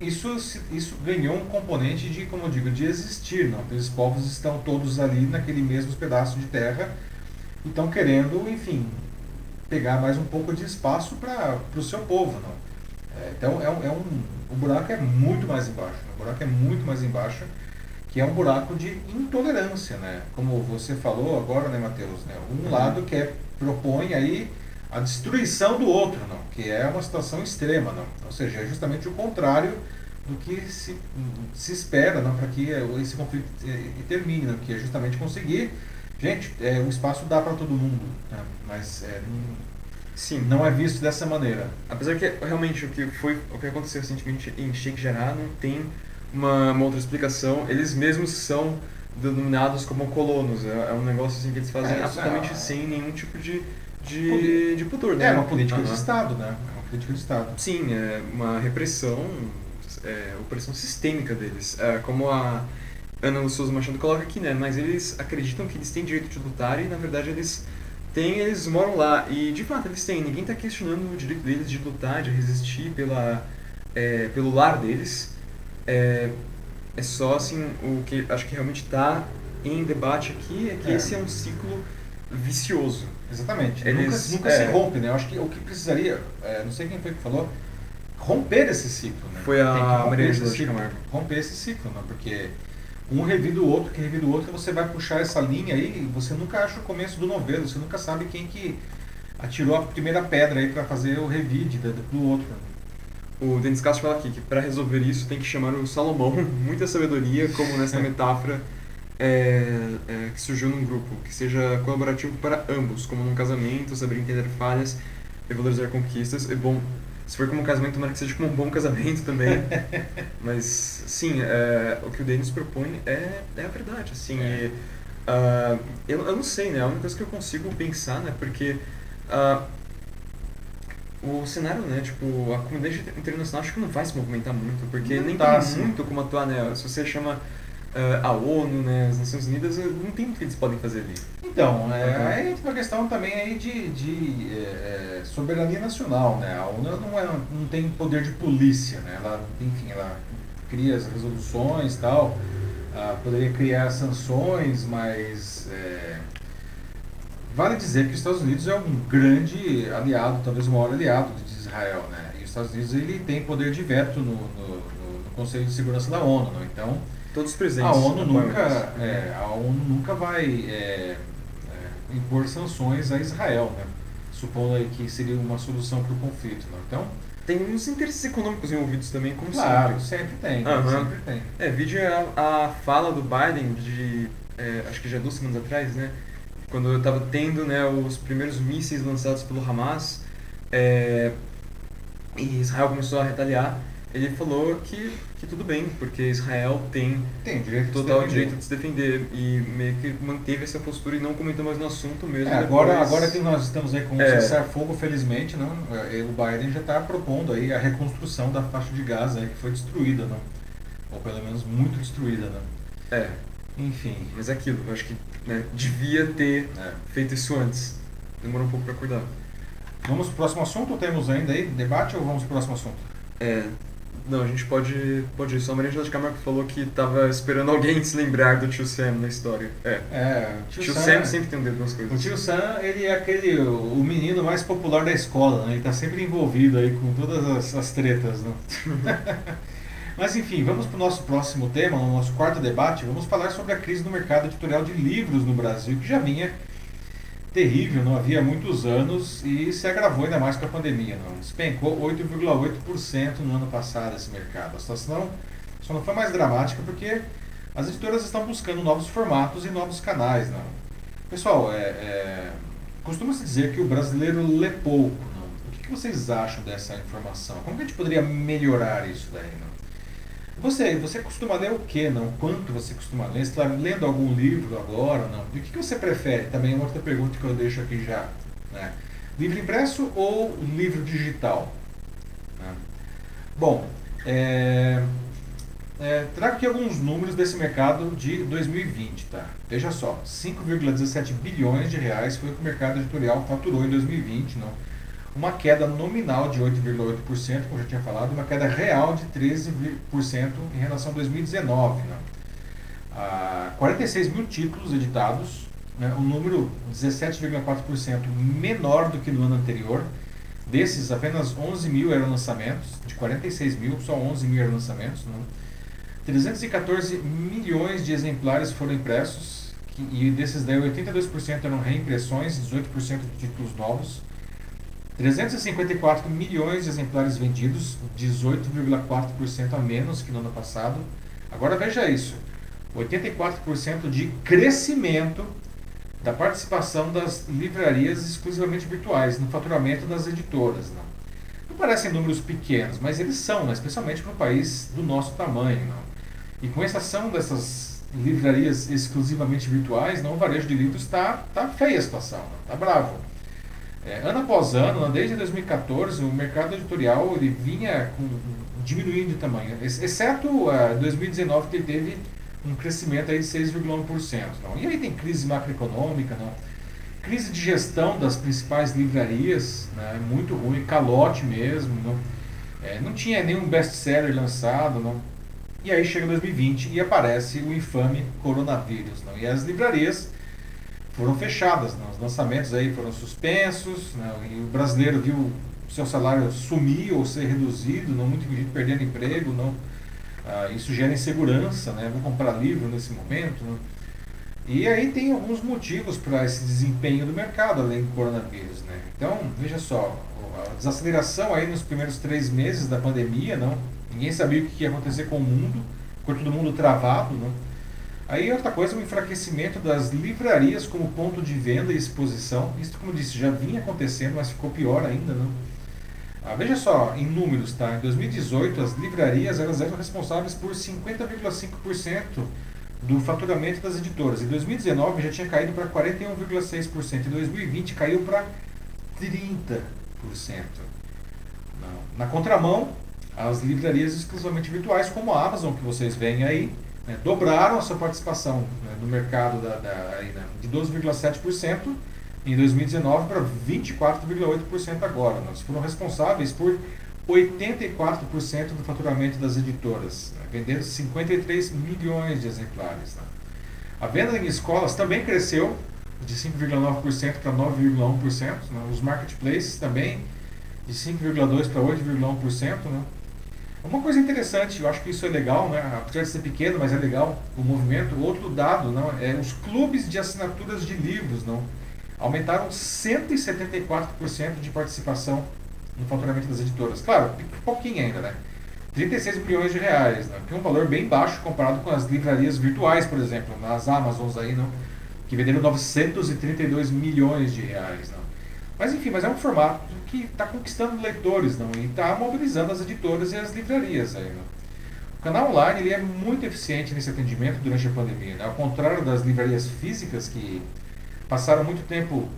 isso, isso ganhou um componente de, como eu digo, de existir. Não? Aqueles povos estão todos ali naquele mesmo pedaço de terra e estão querendo, enfim, pegar mais um pouco de espaço para o seu povo. Não? É, então, é um, é um, o buraco é muito mais embaixo. Né? O buraco é muito mais embaixo, que é um buraco de intolerância. Né? Como você falou agora, né, Matheus? Né? Um uhum. lado que é, propõe aí a destruição do outro, não, que é uma situação extrema, não. Ou seja, é justamente o contrário do que se, se espera não, para que esse conflito eh, termine, não, que é justamente conseguir. Gente, é, o espaço dá para todo mundo, né, mas é, Sim. não é visto dessa maneira. Apesar que realmente o que foi o que aconteceu recentemente em Sheikh Jarrah não tem uma, uma outra explicação. Eles mesmos são denominados como colonos. É, é um negócio assim que eles fazem é, absolutamente é, sem nenhum tipo de de, de pudor, né? É uma política uhum. de Estado, né? É uma política de Estado. Sim, é uma repressão, é, opressão sistêmica deles. É, como a Ana Souza Machado coloca aqui, né? Mas eles acreditam que eles têm direito de lutar e, na verdade, eles têm, eles moram lá. E, de fato, eles têm. Ninguém está questionando o direito deles de lutar, de resistir pela, é, pelo lar deles. É, é só, assim, o que acho que realmente está em debate aqui é que é. esse é um ciclo vicioso. Exatamente. Eles, nunca, nunca é, se rompe, né? Eu acho que o que precisaria, é, não sei quem foi que falou, romper esse ciclo, né? Foi a Maria esse ciclo, Romper esse ciclo, né? Porque um revida o outro, que revida o outro, você vai puxar essa linha aí e você nunca acha o começo do novelo, você nunca sabe quem que atirou a primeira pedra aí para fazer o revide do outro. O Denis Castro fala aqui que para resolver isso tem que chamar o Salomão, [laughs] muita sabedoria, como nessa [laughs] metáfora é, é, que surgiu num grupo, que seja colaborativo para ambos, como num casamento, saber entender falhas e valorizar conquistas. E bom, se for como um casamento, tomara que seja como um bom casamento também. [laughs] Mas, sim, é, o que o Denis propõe é, é a verdade, assim. É. E, uh, eu, eu não sei, né? A única coisa que eu consigo pensar, né? Porque uh, o, cenário, né, tipo, a comunidade internacional acho que não vai se movimentar muito, porque Não nem tá, tem assim. muito como atuar, né? Se você chama a ONU, né, as Nações Unidas, eh, não tem muito que eles podem fazer ali. Então, é, uma questão também aí de, de é, soberania nacional, né? A ONU não, é, não tem poder de polícia, né? Ela, enfim, ela cria as resoluções e tal, ah, poderia criar sanções, mas é, vale dizer que os Estados Unidos é um grande aliado, talvez o maior aliado de Israel, né? E os Estados Unidos ele tem poder de veto no, no, no- no Conselho de Segurança da ONU, né? Então, Todos os presentes. a ONU nunca, é, a ONU nunca vai é, é, impor sanções a Israel, né? Supondo aí que seria uma solução para o conflito, né? Então, Tem uns interesses econômicos envolvidos também, como claro, sempre. sempre tem, Aham. sempre tem. É, vídeo é a, a fala do Biden de, é, acho que já duas semanas atrás, né? Quando eu tava tendo né, os primeiros mísseis lançados pelo Hamas é, e Israel começou a retaliar, ele falou que, que tudo bem, porque Israel tem Tem direito de total defender. direito de se defender e meio que manteve essa postura e não comentou mais no assunto mesmo. É, agora, depois. agora que nós estamos aí com o É. cessar-fogo, felizmente, não, é, o Biden já está propondo aí a reconstrução da faixa de Gaza que foi destruída, não? ou pelo menos muito destruída. Não? É, Enfim, mas é aquilo, eu acho que né, devia ter é. feito isso antes. Demorou um pouco pra acordar. vamos para o próximo assunto temos ainda aí debate ou vamos para o próximo assunto? É, não, a gente pode, pode ir. Só a Maria de Camargo falou que tava esperando alguém se lembrar do tio Sam na história. É, É, o tio, Sam, sempre tem um dedo nas coisas. O tio Sam, ele é aquele, o o menino mais popular da escola, né? Ele tá sempre envolvido aí com todas as, as tretas, né? [laughs] Mas enfim, vamos para o nosso próximo tema, no nosso quarto debate. Vamos falar sobre a crise no mercado editorial de livros no Brasil, que já vinha terrível, não havia muitos anos e se agravou ainda mais com a pandemia. Não? Despencou 8,8% no ano passado esse mercado. A situação só não foi mais dramática porque as editoras estão buscando novos formatos e novos canais. Não? Pessoal, é, é, costuma-se dizer que o brasileiro lê pouco. Não? O que, que vocês acham dessa informação? Como que a gente poderia melhorar isso daí? Não? Você, você costuma ler o que, não? Quanto você costuma ler? Você está lendo algum livro agora, não? E o que, que você prefere? Também é uma outra pergunta que eu deixo aqui já. Né? Livro impresso ou livro digital? Né? Bom, é, é, trago aqui alguns números desse mercado de 2020, tá? Veja só, 5,17 bilhões de reais foi o que o mercado editorial faturou em 2020, não? Uma queda nominal de 8,8%, como eu já tinha falado, uma queda real de 13% em relação a 2019, não? Ah, 46 mil títulos editados, né? um número 17,4% menor do que no ano anterior. Desses, apenas 11 mil eram lançamentos, de 46 mil, só 11 mil eram lançamentos. Né? 314 milhões de exemplares foram impressos, que, e desses daí 82% eram reimpressões, 18% de títulos novos. 354 milhões de exemplares vendidos, 18,4% a menos que no ano passado. Agora veja isso: 84% de crescimento da participação das livrarias exclusivamente virtuais no faturamento das editoras. Não, não parecem números pequenos, mas eles são, né? especialmente para um país do nosso tamanho. Não? E com exceção dessas livrarias exclusivamente virtuais, não, o varejo de livros está tá feia a situação, está bravo. É, ano após ano, desde 2014, o mercado editorial ele vinha com, diminuindo de tamanho, exceto uh, 2019 que ele teve um crescimento aí de 6,1%. Não. E aí tem crise macroeconômica, não. crise de gestão das principais livrarias, né, muito ruim, calote mesmo. Não, é, não tinha nenhum best-seller lançado. Não. E aí chega 2020 e aparece o infame coronavírus. Não. E as livrarias foram fechadas, não. os lançamentos aí foram suspensos, não. e o brasileiro viu o seu salário sumir ou ser reduzido, não muita gente perdendo emprego, não. Ah, isso gera insegurança, né? Vou comprar livro nesse momento. Né? E aí tem alguns motivos para esse desempenho do mercado, além do coronavírus, né? Então, veja só, a desaceleração aí nos primeiros três meses da pandemia, não? Ninguém sabia o que ia acontecer com o mundo, ficou todo mundo travado, não? Aí outra coisa, o enfraquecimento das livrarias como ponto de venda e exposição. Isso, como disse, já vinha acontecendo, mas ficou pior ainda, não? Ah, veja só, em números, tá? Em 2018, as livrarias elas eram responsáveis por 50,5% do faturamento das editoras. Em 2019 já tinha caído para 41,6%. Em 2020 caiu para 30%. Na contramão, as livrarias exclusivamente virtuais, como a Amazon, que vocês veem aí, né, dobraram a sua participação né, no mercado da, da, aí, né, de 12,7% em 2019 para 24,8% agora. Nós foram responsáveis por 84% do faturamento das editoras, né, vendendo 53 milhões de exemplares. Né. A venda em escolas também cresceu de 5,9% para 9,1%. Né. Os marketplaces também de 5,2% para 8,1%. Né. Uma coisa interessante, eu acho que isso é legal, né? apesar de ser pequeno, mas é legal o movimento. Outro dado não, é os clubes de assinaturas de livros não, aumentaram 174% de participação no faturamento das editoras. Claro, pouquinho ainda, né? 36 milhões de reais, né? que é um valor bem baixo comparado com as livrarias virtuais, por exemplo, nas Amazons aí, não? que venderam 932 milhões de reais. Não? Mas enfim, mas é um formato que está conquistando leitores não? e está mobilizando as editoras e as livrarias. Aí, não? O canal online ele é muito eficiente nesse atendimento durante a pandemia. Né? Ao contrário das livrarias físicas que passaram muito tempo,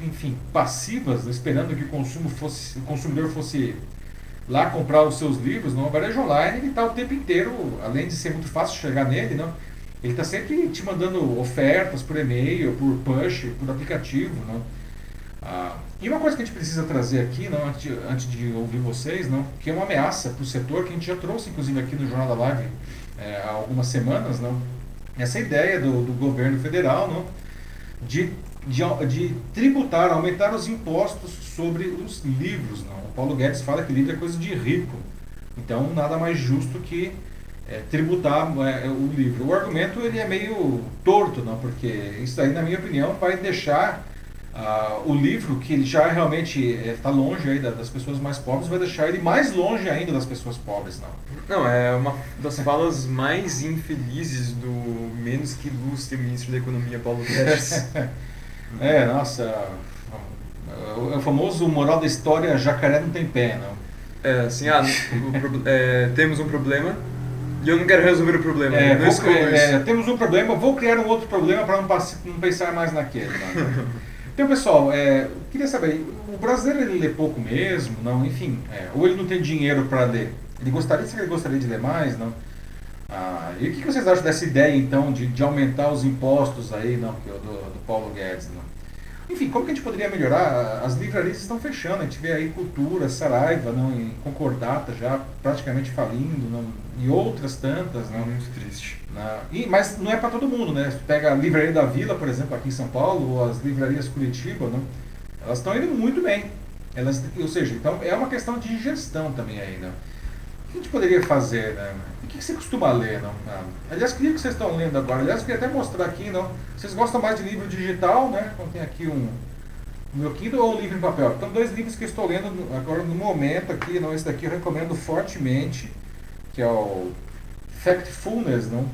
enfim, passivas, esperando que o, consumo fosse, o consumidor fosse lá comprar os seus livros, não? o varejo online ele está o tempo inteiro, além de ser muito fácil chegar nele, não? ele está sempre te mandando ofertas por e-mail, por push, por aplicativo. Não? Ah, e uma coisa que a gente precisa trazer aqui, não, antes, de, antes de ouvir vocês, não, que é uma ameaça para o setor, que a gente já trouxe inclusive aqui no Jornal da Live é, há algumas semanas, não, essa ideia do, do governo federal não, de, de, de, tributar, aumentar os impostos sobre os livros. Não. O Paulo Guedes fala que livro é coisa de rico, então nada mais justo que é, tributar é, o livro. O argumento ele é meio torto, não, porque isso aí, na minha opinião, vai deixar Uh, o livro, que já realmente está é, longe das pessoas mais pobres, vai deixar ele mais longe ainda das pessoas pobres, não? Não, é uma das falas mais infelizes do menos que ilustre ministro da Economia, Paulo Guedes. [laughs] é, nossa, é o famoso moral da história, jacaré não tem pé, não? É, assim, ah, o, é, temos um problema, e eu não quero resolver o problema. É, vou, é, temos um problema, vou criar um outro problema para não, não, pensar mais naquele. [laughs] Então, pessoal, é, queria saber, o brasileiro ele lê pouco mesmo, não? Enfim, é, ou ele não tem dinheiro para ler? Ele gostaria, se ele gostaria de ler mais, não? Ah, e o que vocês acham dessa ideia, então, de, de aumentar os impostos aí, não, do, do Paulo Guedes, não? Enfim, como que a gente poderia melhorar? As livrarias estão fechando, a gente vê aí Cultura, Saraiva, não, em Concordata já praticamente falindo, não, e outras tantas. Não, Muito triste. Não, e, mas não é para todo mundo, né? pega a Livraria da Vila, por exemplo, aqui em São Paulo, ou as livrarias Curitiba, não, elas estão indo muito bem. Elas, ou seja, então é uma questão de gestão também aí, né? O que a gente poderia fazer, né? O que você costuma ler, não? Ah, aliás, que vocês estão lendo agora. Aliás, queria até mostrar aqui, não? Vocês gostam mais de livro digital, né? Então tem aqui um, meu Kindle ou um livro em papel. Então, dois livros que eu estou lendo agora no momento aqui, não? Esse daqui eu recomendo fortemente, que é o Factfulness, não?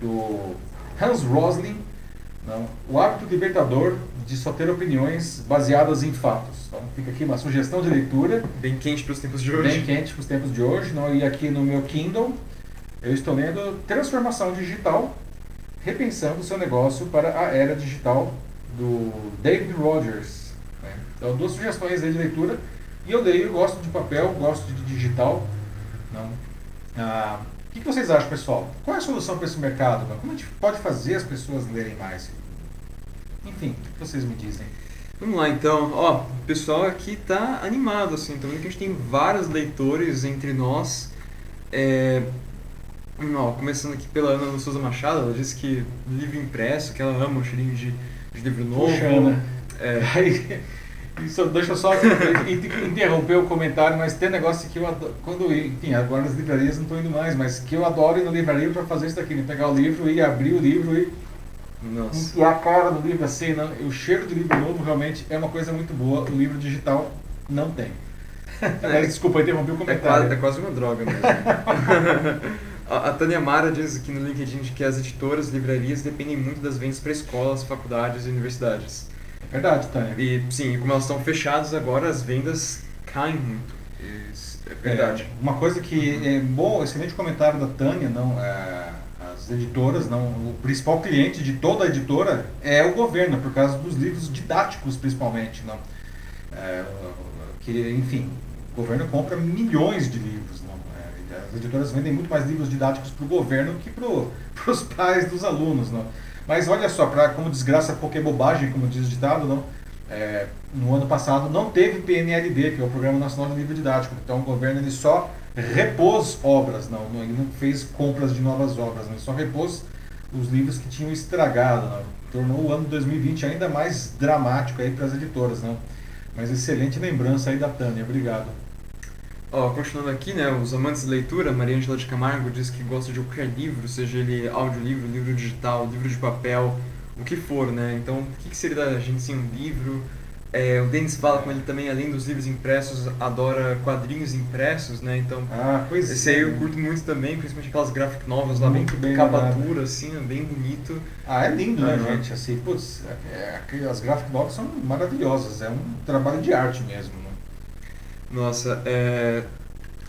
Do Hans Rosling, não? O hábito libertador de só ter opiniões baseadas em fatos. Então fica aqui uma sugestão de leitura. Bem quente para os tempos de hoje. Bem quente para os tempos de hoje. Não? E aqui no meu Kindle eu estou lendo Transformação Digital, repensando o seu negócio para a era digital do David Rogers. Né? Então duas sugestões de leitura. E eu leio, gosto de papel, gosto de digital. Não? Ah, o que vocês acham, pessoal? Qual é a solução para esse mercado? Como a gente pode fazer as pessoas lerem mais? Enfim, o que vocês me dizem? Vamos lá então, ó, o pessoal aqui tá animado assim, então a gente tem vários leitores entre nós. É, ó, começando aqui pela Ana Souza Machado, ela disse que livro impresso, que ela ama o cheirinho de, de livro novo. Puxa, é, [laughs] [laughs] Deixa eu só interromper o comentário, mas tem um negócio que eu adoro, quando, enfim, agora nas livrarias não estou indo mais, mas que eu adoro ir na livraria para fazer isso daqui, né? pegar o livro e abrir o livro e nossa. E a cara do livro assim, não, o cheiro do livro novo realmente é uma coisa muito boa. O livro digital não tem. [laughs] É, Desculpa, interrompi o comentário. É quase, é quase uma droga mesmo. [laughs] a, a Tânia Mara diz aqui no LinkedIn que as editoras, livrarias dependem muito das vendas para escolas, faculdades e universidades. É verdade, Tânia. E sim, como elas estão fechadas agora, as vendas caem muito. Isso é verdade. É, uma coisa que é bom, excelente comentário da Tânia, não é as editoras, não, o principal cliente de toda a editora é o governo, por causa dos livros didáticos principalmente, não. É, que, enfim, o governo compra milhões de livros. Não? É, as editoras vendem muito mais livros didáticos para o governo que para [laughs] os pais dos alunos. Não? Mas olha só, pra, como desgraça pouca bobagem, como diz o ditado, não? É, no ano passado não teve PNLD, que é o Programa Nacional de Livro Didático. Então o governo ele só repôs obras, não, não, ele não fez compras de novas obras, ele só repôs os livros que tinham estragado. Não? Tornou o ano de 2020 ainda mais dramático aí para as editoras. Não? Mas excelente lembrança aí da Tânia, obrigado. Ó, continuando aqui, né, os amantes de leitura, Maria Angela de Camargo diz que gosta de qualquer livro, seja ele audiolivro, livro digital, livro de papel, o que for, né? Então, o que, que seria da gente sem um livro? É, o Denis fala com ele também, além dos livros impressos, adora quadrinhos impressos, né? Então, ah, pois esse aí eu é. curto muito também, principalmente aquelas graphic novels lá, muito bem, bem capa dura, assim, bem bonito. Ah, é lindo, né, gente? Assim, putz, é, é, as graphic novels são maravilhosas, é um trabalho de arte mesmo, né? Nossa, é...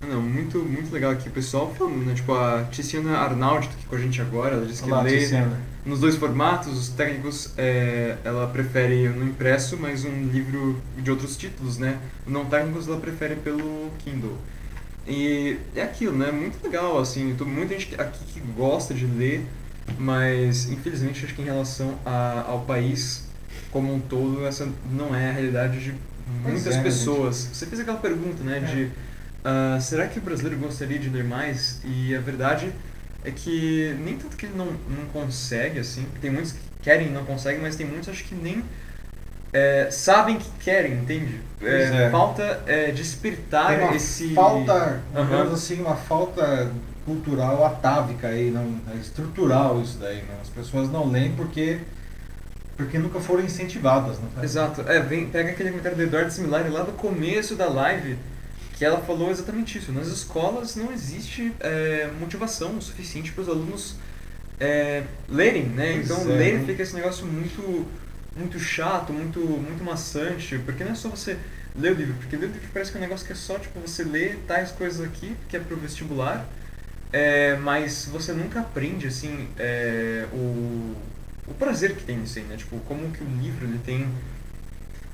Não, muito, muito legal aqui o pessoal falando, né? Tipo, a Tiziana Arnaldi tá aqui com a gente agora, ela disse que Olá, lê Tiziana. nos dois formatos, os técnicos, é, ela prefere no impresso, mas um livro de outros títulos, né? Não técnicos, ela prefere pelo Kindle. E é aquilo, né? Muito legal, assim, tem muita gente aqui que gosta de ler, mas infelizmente acho que em relação a, ao país como um todo, essa não é a realidade de muitas é, né, pessoas. Gente... Você fez aquela pergunta, né, é. de uh, será que o brasileiro gostaria de ler mais? E a verdade é que nem tanto que ele não, não consegue, assim, tem muitos que querem e não conseguem, mas tem muitos acho que nem é, sabem que querem, entende? É, é. Falta é, despertar tem uma esse. Falta, uhum. assim, uma falta cultural atávica aí, não, é estrutural isso daí. Não? As pessoas não leem porque porque nunca foram incentivadas, não é? Exato. É, vem, pega aquele comentário do Eduardo Similari lá do começo da live, que ela falou exatamente isso. Nas escolas não existe é, motivação suficiente para os alunos é, lerem, né? Então, é, ler né? fica esse negócio muito, muito chato, muito, muito maçante, porque não é só você ler o livro, porque ler o livro parece que é um negócio que é só, tipo, você lê tais coisas aqui, que é pro vestibular, é, mas você nunca aprende, assim, é, o o prazer que tem nisso aí, né? Tipo, como que o livro ele tem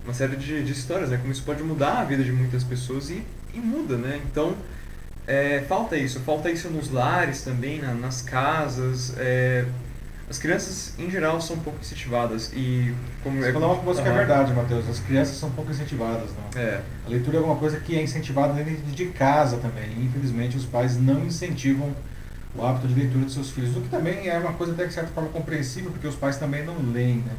uma série de, de histórias, né? Como isso pode mudar a vida de muitas pessoas e, e muda, né? Então, é, falta isso. Falta isso nos lares também, na, nas casas. É, as crianças, em geral, são pouco incentivadas. E como Você é, falou uma coisa que é verdade, Matheus. As crianças são pouco incentivadas, não? É. A leitura é alguma coisa que é incentivada dentro de casa também. E, infelizmente, os pais não incentivam o hábito de leitura de seus filhos, o que também é uma coisa até de certa forma compreensível, porque os pais também não leem, né?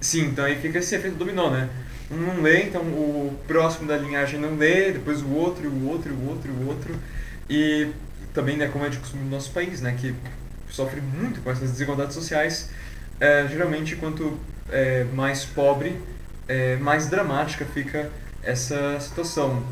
Sim, então aí fica esse efeito dominó, né? Um não lê, então o próximo da linhagem não lê, depois o outro, o outro, o outro, o outro. E também, né, como é de costume no nosso país, né, que sofre muito com essas desigualdades sociais, é, geralmente quanto é, mais pobre, é, mais dramática fica essa situação.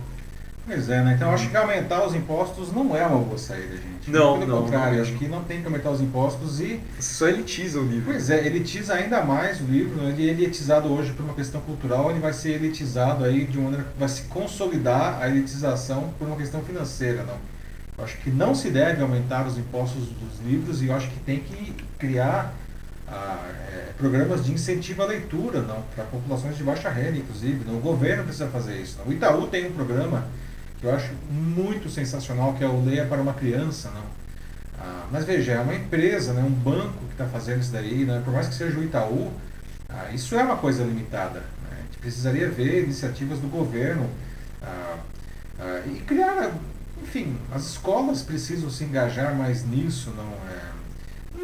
Pois é, né? Então acho que aumentar os impostos não é uma boa saída, gente. Não, Pelo não, contrário, não acho que não tem que aumentar os impostos e. Só elitiza o livro. Pois é, elitiza ainda mais o livro. Né? Ele é elitizado hoje por uma questão cultural, ele vai ser elitizado aí de uma maneira que vai se consolidar a elitização por uma questão financeira, não. Eu acho que não se deve aumentar os impostos dos livros e eu acho que tem que criar ah, é, programas de incentivo à leitura, não, para populações de baixa renda, inclusive. Não. O governo precisa fazer isso. Não. O Itaú tem um programa que eu acho muito sensacional, que é o Leia para uma Criança. Não? Ah, mas veja, é uma empresa, né, um banco que está fazendo isso daí, né, por mais que seja o Itaú, ah, isso é uma coisa limitada. Né? A gente precisaria ver iniciativas do governo ah, ah e criar, enfim, as escolas precisam se engajar mais nisso, não é?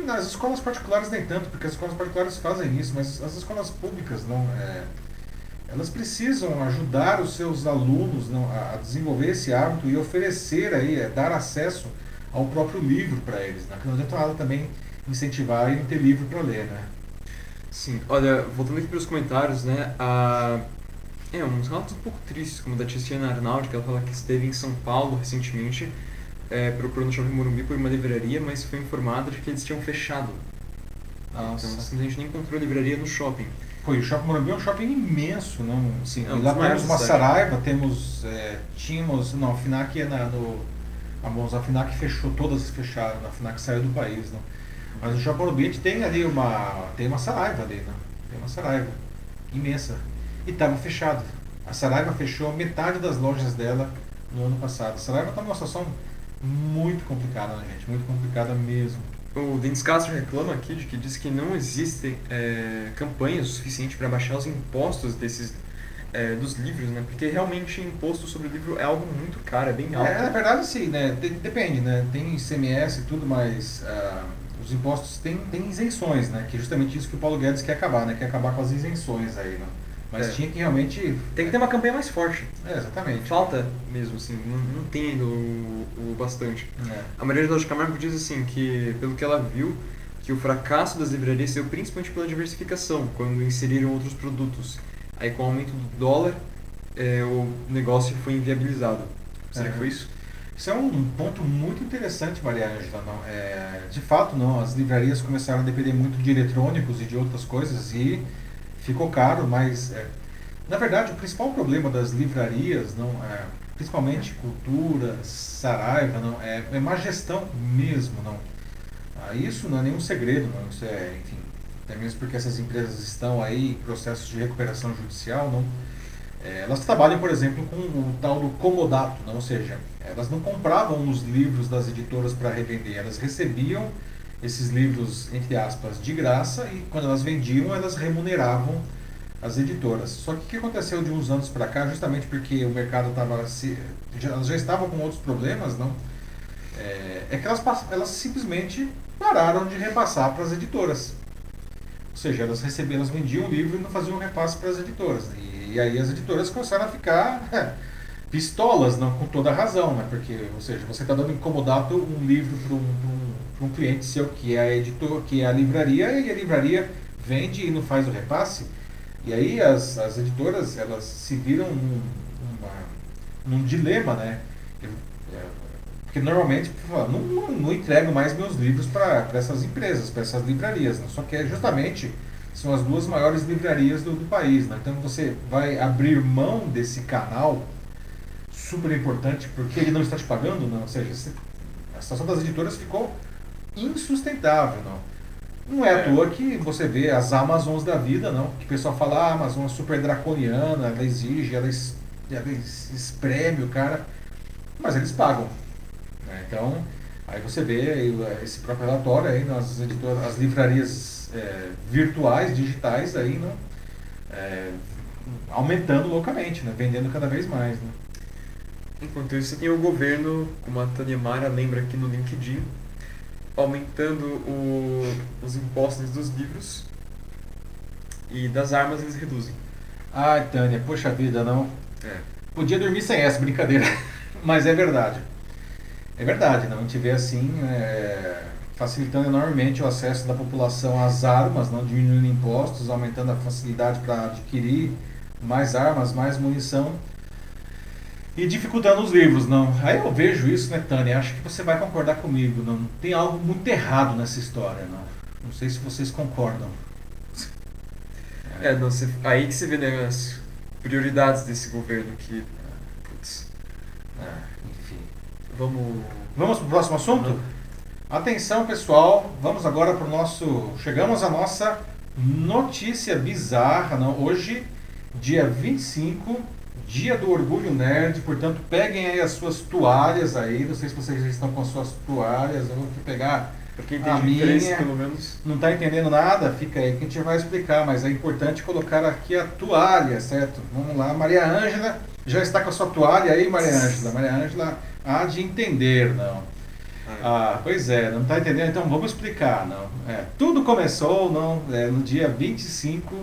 Nas escolas particulares nem tanto, porque as escolas particulares fazem isso, mas as escolas públicas não é, elas precisam ajudar os seus alunos não, a desenvolver esse hábito e oferecer aí, é, dar acesso ao próprio livro para eles. Né? Porque não adianta nada também incentivar e não ter livro para ler, né? Sim, olha, voltando aqui para os comentários, né? A... É, uns relatos um pouco tristes, como da Tiziana Arnaldi, que ela fala que esteve em São Paulo recentemente, é, procurando o Shopping Morumbi por uma livraria, mas foi informada de que eles tinham fechado. Nossa. Então, assim, a gente nem encontrou livraria no shopping. Foi, o Shopping Morumbi é um shopping imenso, não? Assim, é, lá temos uma Saraiva, temos, é, tínhamos, não, a FINAC é na, no, a, a FINAC fechou, todas fecharam, a FINAC saiu do país, não? Mas o Shopping Morumbi tem ali uma, tem uma Saraiva ali, não? Tem uma Saraiva, imensa, e estava fechado. A Saraiva fechou metade das lojas dela no ano passado. Saraiva está numa situação muito complicada, né, gente? Muito complicada mesmo. O Denis Castro reclama aqui de que diz que não existem é, campanhas o suficiente para baixar os impostos desses é, dos livros, né? Porque realmente imposto sobre o livro é algo muito caro, é bem alto. É, na verdade sim, né? Depende, né? Tem ICMS e tudo, mas uh, os impostos têm, têm isenções, né? Que é justamente isso que o Paulo Guedes quer acabar, né? Quer acabar com as isenções aí, né? Mas é. tinha que realmente. Tem que ter uma campanha mais forte. É, exatamente. Falta mesmo, assim, não, não tem o, o bastante. É. A Maria de Camargo diz assim que, pelo que ela viu, que o fracasso das livrarias saiu principalmente pela diversificação, quando inseriram outros produtos. Aí com o aumento do dólar, é, o negócio foi inviabilizado. Será que foi isso? Isso é um ponto muito interessante, Maria Ângela. Não, é, de fato, não. As livrarias começaram a depender muito de eletrônicos e de outras coisas e ficou caro, mas é, na verdade o principal problema das livrarias, não, é, principalmente cultura, Saraiva, não, é, é má gestão mesmo, não. Ah, isso não é nenhum segredo, não. Isso é, enfim, até mesmo porque essas empresas estão aí em processos de recuperação judicial, não. É, elas trabalham, por exemplo, com o tal do comodato, não, ou seja, elas não compravam os livros das editoras para revender, elas recebiam esses livros, entre aspas, de graça e quando elas vendiam, elas remuneravam as editoras. Só que o que aconteceu de uns anos para cá, justamente porque o mercado estava já, elas já estavam com outros problemas, não? É, é que elas, elas simplesmente pararam de repassar para as editoras. Ou seja, elas recebiam, elas vendiam o livro e não faziam repasse para as editoras. E, e, aí as editoras começaram a ficar pistolas, não com toda razão, né? Porque, ou seja, você está dando incomodado um livro para um um cliente seu que é a editor, que é a livraria, e a livraria vende e não faz o repasse. E aí as, as editoras elas se viram num, numa, num dilema, né? É, porque normalmente não, não, não entrego mais meus livros para essas empresas, para essas livrarias. Né? Só que é justamente são as duas maiores livrarias do, do país. Né? Então você vai abrir mão desse canal super importante porque ele não está te pagando, não? ou seja, a situação das editoras ficou insustentável, não. Não é, é à toa que você vê as Amazons da vida, não. Que o pessoal fala, ah, a Amazon é super draconiana, ela exige, ela, es, ela espreme o cara. Mas eles pagam. Né? Então, aí você vê esse próprio relatório aí nas editoras, as livrarias é, virtuais, digitais aí, não, é, aumentando loucamente, né? vendendo cada vez mais. Né? Enquanto isso, tem o governo, como a Tânia Mara lembra aqui no LinkedIn, aumentando o, os impostos dos livros e das armas eles reduzem. Ai, Tânia, poxa vida, não. É. Podia dormir sem essa brincadeira, [laughs] mas é verdade. É verdade, não. A gente vê assim, é, facilitando enormemente o acesso da população às armas, não diminuindo impostos, aumentando a facilidade para adquirir mais armas, mais munição e dificultando os livros, não. Aí eu vejo isso, né, Tânia? Acho que você vai concordar comigo, não. Tem algo muito errado nessa história, não. Não sei se vocês concordam. É, não, você, aí que você vê né, as prioridades desse governo que. Putz. Ah, enfim. Vamos. Vamos para o próximo assunto? Atenção, pessoal. Vamos agora para o nosso. Chegamos à nossa notícia bizarra, não? Hoje, dia 25 Dia do Orgulho Nerd, portanto, peguem aí as suas toalhas aí. Não sei se vocês já estão com as suas toalhas. Eu vou pegar a minha. pelo menos. Não está entendendo nada? Fica aí que a gente vai explicar, mas é importante colocar aqui a toalha, certo? Vamos lá, Maria Ângela já está com a sua toalha aí, Maria Ângela. Maria Ângela há de entender, não. Ah, pois é, não está entendendo? Então vamos explicar, não. É, tudo começou não, é, no dia 25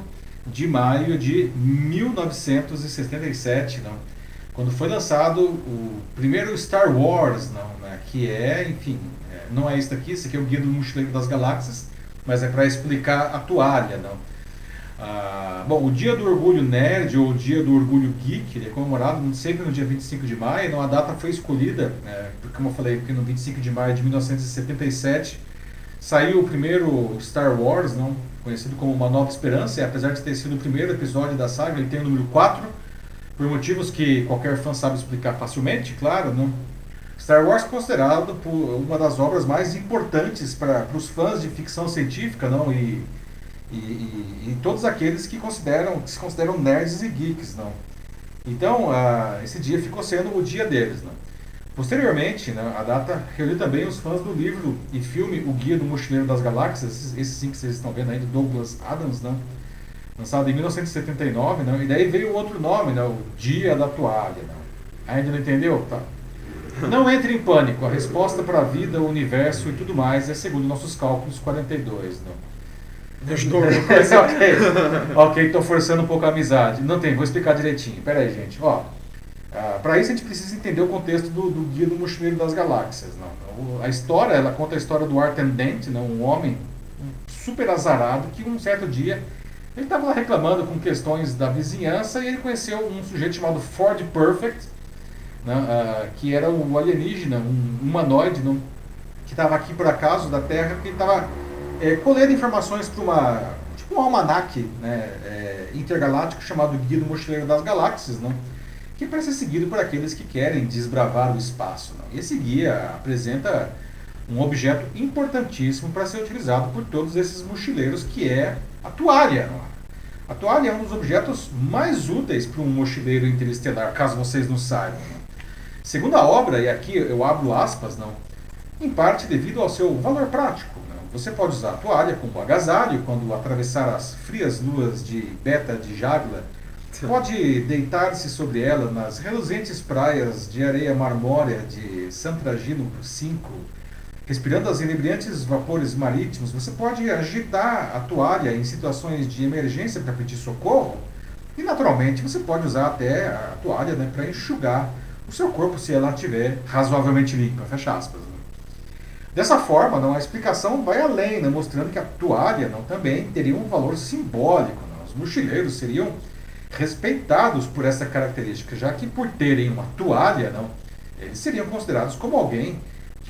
de maio de 1977, não? quando foi lançado o primeiro Star Wars, não, né? que é, enfim, é, não é isso aqui, esse aqui é o Guia do Mochileiro das Galáxias, mas é para explicar a toalha. Não? Ah, bom, o Dia do Orgulho Nerd ou o Dia do Orgulho Geek, ele é comemorado sempre no dia 25 de maio, não, a data foi escolhida, é, porque como eu falei, porque no 25 de maio de 1977 saiu o primeiro Star Wars, não, conhecido como Uma Nova Esperança, e apesar de ter sido o primeiro episódio da saga, ele tem o número 4, por motivos que qualquer fã sabe explicar facilmente, claro. Não? Star Wars é considerado uma das obras mais importantes para os fãs de ficção científica não? E, e, e, e, todos aqueles que, consideram, que se consideram nerds e geeks. Não? Então, uh, esse dia ficou sendo o dia deles. Né? Posteriormente, né, a data reuniu também os fãs do livro e filme O Guia do Mochileiro das Galáxias, esse sim que vocês estão vendo aí, de Douglas Adams, né? lançado em 1979, né? e daí veio outro nome, né? o Dia da Toalha. Né? Ainda não entendeu? Tá. Não entre em pânico, a resposta para a vida, o universo e tudo mais é segundo nossos cálculos 42. Não. Ajudou [laughs] ok, estou forçando um pouco a amizade. Não tem, vou explicar direitinho. Pera aí, gente. Ó, para isso a gente precisa entender o contexto do, do Guia do Mochileiro das Galáxias. Não? A história, ela conta a história do Arthur Dent, não? um homem super azarado que um certo dia ele estava lá reclamando com questões da vizinhança e ele conheceu um sujeito chamado Ford Perfect, né, uh, que era um alienígena, um humanoide, não, que estava aqui por acaso da Terra, que estava é, colhendo informações para uma tipo um almanac né, é, intergaláctico chamado Guia do Mochileiro das Galáxias, não, que é para ser seguido por aqueles que querem desbravar o espaço. Não. Esse guia apresenta um objeto importantíssimo para ser utilizado por todos esses mochileiros, que é a toalha. A toalha é um dos objetos mais úteis para um mochileiro interestelar, caso vocês não saibam. Segundo a obra, e aqui eu abro aspas, não, em parte devido ao seu valor prático. Não? Você pode usar a toalha como agasalho quando atravessar as frias luas de Beta de Jágula. Pode deitar-se sobre ela nas reluzentes praias de areia marmórea de Santragino 5 Respirando as inebriantes vapores marítimos, você pode agitar a toalha em situações de emergência para pedir socorro. E, naturalmente, você pode usar até a toalha né, para enxugar o seu corpo se ela estiver razoavelmente limpa. Fecha aspas. Né? Dessa forma, não, a explicação vai além, né, mostrando que a toalha não, também teria um valor simbólico. Não? Os mochileiros seriam respeitados por essa característica, já que por terem uma toalha, não, eles seriam considerados como alguém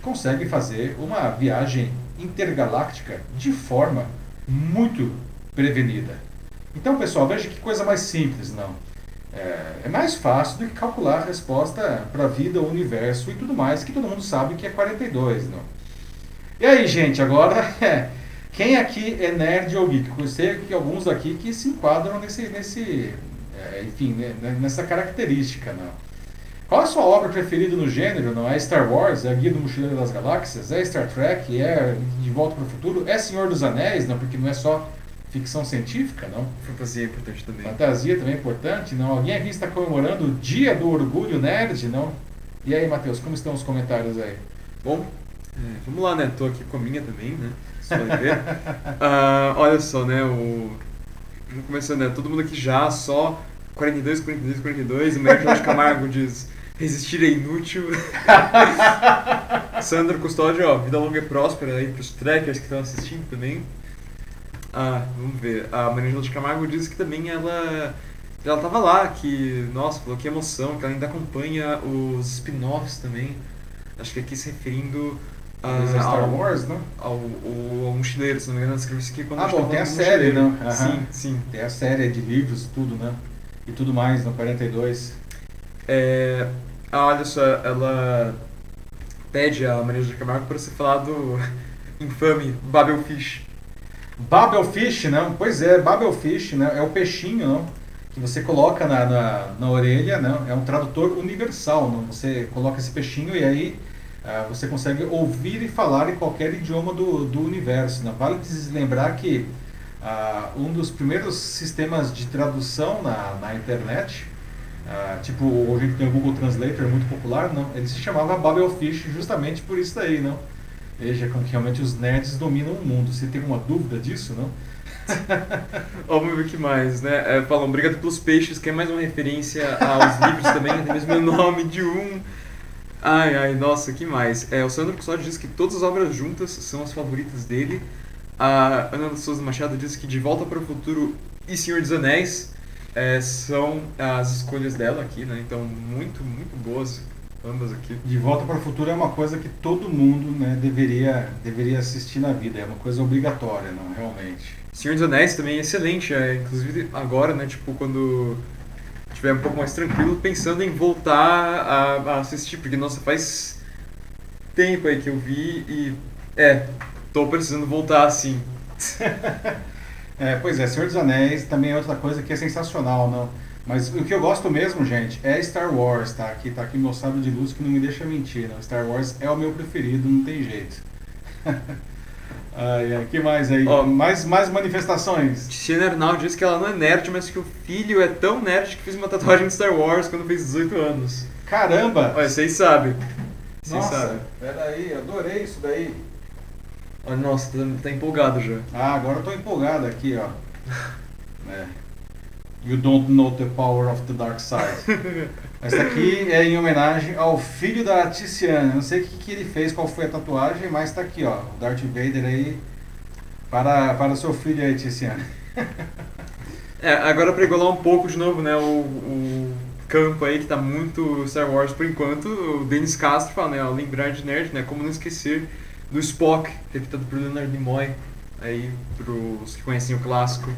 consegue fazer uma viagem intergaláctica de forma muito prevenida. Então, pessoal, veja que coisa mais simples, não. É, é mais fácil do que calcular a resposta para a vida, o universo e tudo mais, que todo mundo sabe que é 42, não. E aí, gente, agora, [laughs] é, quem aqui é nerd ou geek? Eu sei que alguns aqui que se enquadram nesse, nesse enfim, né, nessa característica, não. Qual a sua obra preferida no gênero? Não é Star Wars? É a Guia do Mochileiro das Galáxias? É Star Trek? É De Volta para o Futuro? É Senhor dos Anéis? Não, porque não é só ficção científica, não? Fantasia é importante também. Fantasia também é importante, não? Alguém aqui está comemorando o Dia do Orgulho Nerd, não? E aí, Matheus, como estão os comentários aí? Bom, é, vamos lá, né? Tô aqui com a minha também, né? Você ver. uh, [laughs] olha só, né? O... Começando, né? Todo mundo aqui já só 42, 42, 42. E Maria Jorge Camargo diz... Resistir é inútil. [laughs] Sandro Custódio, ó, vida longa e próspera aí pros trackers que estão assistindo também. Ah, vamos ver. A Maria de Camargo disse que também ela ela tava lá, que, nossa, falou que emoção, que ela ainda acompanha os spin-offs também. Acho que aqui se referindo a, Star Wars, não? Ao, ao, ao Mochileiro, se não me engano, escreveu isso aqui quando Ah, bom, tem a série, não? Uhum. Sim, sim. Tem a série de livros, tudo, né? E tudo mais, no 42. É, a Alisson, ela pede a Maria de Camargo para você falar do [laughs] infame Babelfish. Babelfish, né? Pois é, Babelfish, né? É o peixinho, não? Que você coloca na, na, na orelha, não? É um tradutor universal, não? Você coloca esse peixinho e aí uh, você consegue ouvir e falar em qualquer idioma do, do universo, não? Vale lembrar que uh, um dos primeiros sistemas de tradução na, na internet ah, tipo, hoje gente tem o Google Translator, muito popular, não. Ele se chamava Babelfish justamente por isso daí, não. Veja como que realmente os nerds dominam o mundo. Você tem uma dúvida disso, não? Vamos ver o que mais, né? É, falam, obrigado pelos peixes, que é mais uma referência aos livros também, até mesmo o nome de um. Ai, ai, nossa, que mais? É, o Sandro Custódio diz que todas as obras juntas são as favoritas dele. A Ana Souza Machado diz que De Volta para o Futuro e Senhor dos Anéis é, são as escolhas dela aqui, né? Então, muito, muito boas ambas aqui. De Volta para o Futuro é uma coisa que todo mundo né, deveria, deveria assistir na vida, é uma coisa obrigatória, não realmente. Senhor dos Anéis também é excelente, é, inclusive agora, né, tipo, quando estiver um pouco mais tranquilo, pensando em voltar a, a, assistir, porque, nossa, faz tempo aí que eu vi e, é, tô precisando voltar assim. [laughs] É, pois é, Senhor dos Anéis também é outra coisa que é sensacional, não? Mas o que eu gosto mesmo, gente, é Star Wars, tá? Aqui tá aqui meu sábio de luz que não me deixa mentir, não. Star Wars é o meu preferido, não tem jeito. [laughs] ai, ai, que mais aí? Ó, mais, mais manifestações. Tiziana Arnaldo diz que ela não é nerd, mas que o filho é tão nerd que fez uma tatuagem de Star Wars quando fez 18 anos. Caramba! Olha, vocês sabem. Vocês Nossa, sabem. peraí, adorei isso daí. Olha, nossa, tá, tá empolgado já. Ah, agora eu tô empolgado aqui, ó. É. You don't know the power of the dark side. [laughs] Essa aqui é em homenagem ao filho da Tiziana. Não sei o que, que ele fez, qual foi a tatuagem, mas tá aqui, ó. O Darth Vader aí para, para o seu filho aí, Tiziana. [laughs] É, agora pra igualar um pouco de novo, né, o, o campo aí que tá muito Star Wars por enquanto, o Denis Castro fala, né, ó, lembrar de nerd, né, como não esquecer do Spock, interpretado por Leonard Nimoy, aí pros que conhecem o clássico,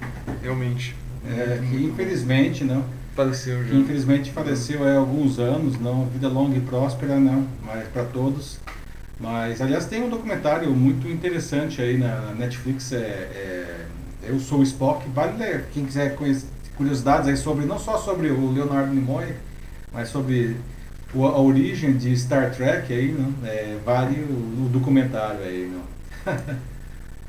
realmente. É, que infelizmente, não. faleceu já. Infelizmente faleceu há alguns anos, não. Vida longa e próspera, não. Mas para todos. Mas, aliás, tem um documentário muito interessante aí na Netflix, é, é Eu Sou o Spock. Vale ler, quem quiser conhecer, curiosidades aí sobre, não só sobre o Leonardo Nimoy, mas sobre o- a origem de Star Trek aí, não? É, vale o, o documentário aí, não? [laughs]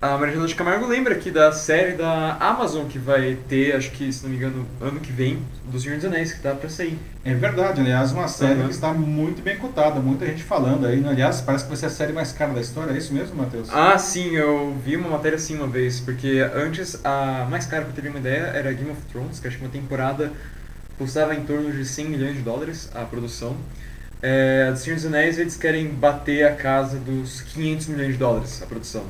A Maria de Camargo lembra aqui da série da Amazon que vai ter, acho que, se não me engano, ano que vem, do Senhor dos Anéis, que tá pra sair. É verdade, aliás, uma série Uhum. que está muito bem cotada, muita gente falando aí. né? Aliás, parece que vai ser a série mais cara da história, é isso mesmo, Matheus? Ah, sim, eu vi uma matéria assim uma vez, porque antes a mais cara pra ter uma ideia era Game of Thrones, que acho que uma temporada custava em torno de 100 milhões de dólares a produção. É, a do Senhor dos Anéis eles querem bater a casa dos 500 milhões de dólares a produção.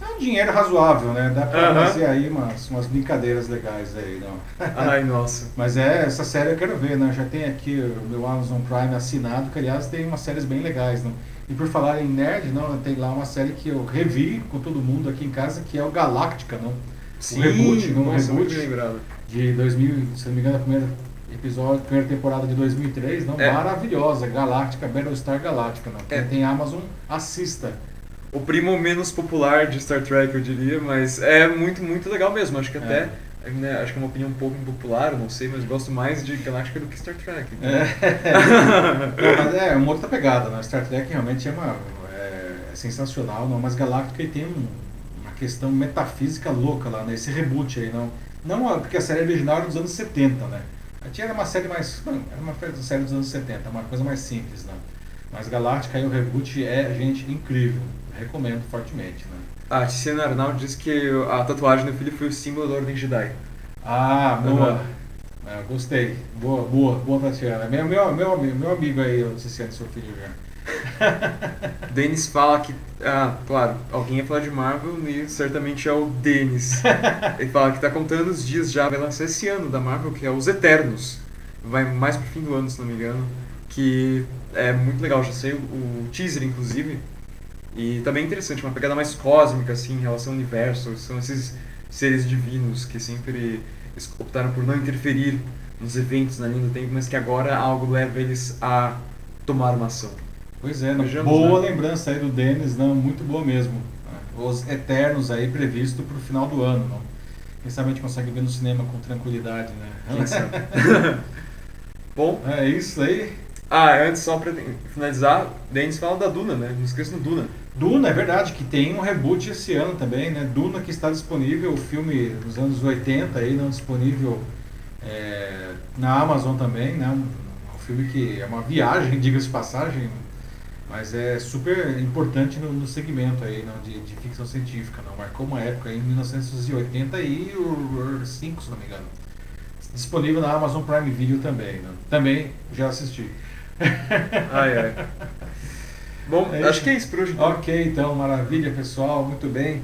É um dinheiro razoável, né? Dá pra fazer aí umas, umas brincadeiras legais aí, não. [laughs] Ai, nossa. Mas é, essa série eu quero ver, né? Já tem aqui o meu Amazon Prime assinado, que aliás tem umas séries bem legais, não? E por falar em nerd, não, tem lá uma série que eu revi com todo mundo aqui em casa, que é o Galáctica, não? Sim, reboot, um nossa, reboot. lembrado. De 2000, se não me engano, a primeira episódio, primeira temporada de 2003, não? É. Maravilhosa, Galáctica, Battlestar Galáctica, não? Quem É. tem Amazon, assista. O primo menos popular de Star Trek, eu diria, mas é muito, muito legal mesmo. Acho que até, né, acho que é uma opinião um pouco impopular, não sei, mas gosto mais de Galáctica do que Star Trek. então. [laughs] Não, mas é uma outra pegada, né? Star Trek realmente é, uma, é, é sensacional, não? mas Galáctica tem um- uma questão metafísica louca lá, né? Esse reboot aí, não? Não porque a série original era dos anos 70, né? A tinha era uma série mais. Não, era uma série dos anos 70, uma coisa mais simples, né? Mas Galáctica aí o reboot é, gente, incrível. Recomendo fortemente, né? A Tiziana Arnaldo disse que a tatuagem do filho foi o símbolo da Ordem Jedi. Ah, boa. Aham. É, gostei. Boa, boa, boa, Tatiana. Meu, meu, meu, amigo- meu amigo aí, o Ciciano, seu filho já. [laughs] Denis fala que. Ah, claro, alguém ia falar de Marvel e certamente é o Denis. [laughs] Ele fala que tá contando os dias já, vai lançar esse ano da Marvel, que é Os Eternos. Vai mais pro fim do ano, se não me engano. Que é muito legal, já sei o, o teaser, inclusive. E tá bem interessante, uma pegada mais cósmica, assim, em relação ao universo. São esses seres divinos que sempre optaram por não interferir nos eventos na linha do tempo, mas que agora algo leva eles a tomar uma ação. Pois é. Vejamos, boa né? lembrança aí do Denis, não, muito boa mesmo. Os Eternos aí previsto para o final do ano, não. Quem sabe a gente consegue ver no cinema com tranquilidade, né? Quem sabe? [laughs] Bom, É isso aí. ah, antes só pra finalizar, Denis fala da Duna, né? Não esqueça do Duna. Duna, é verdade, que tem um reboot esse ano também, né? Duna que está disponível, o filme dos anos 80 aí, não disponível é, na Amazon também, né? Um, um filme que é uma viagem, [laughs] diga-se passagem, mas é super importante no, no segmento aí, não, de, de ficção científica, não. Marcou uma época aí, em 1985, se não me engano. Disponível na Amazon Prime Video também, não. Também já assisti. Ai, ai. Bom, É acho que é isso por hoje. então. Ok, então, maravilha, pessoal, muito bem.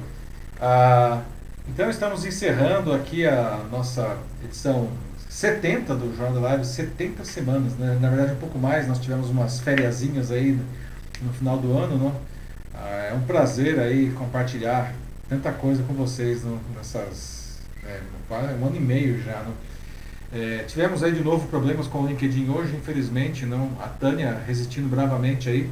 Ah, então, estamos encerrando aqui a nossa edição 70 do Jornal da Live, 70 semanas, né? Na verdade, um pouco mais, nós tivemos umas fériasinhas aí no final do ano, não? Ah, é um prazer aí compartilhar tanta coisa com vocês não? nessas é, um ano e meio já, não? É, tivemos aí de novo problemas com o LinkedIn hoje, infelizmente, não. A Tânia resistindo bravamente aí.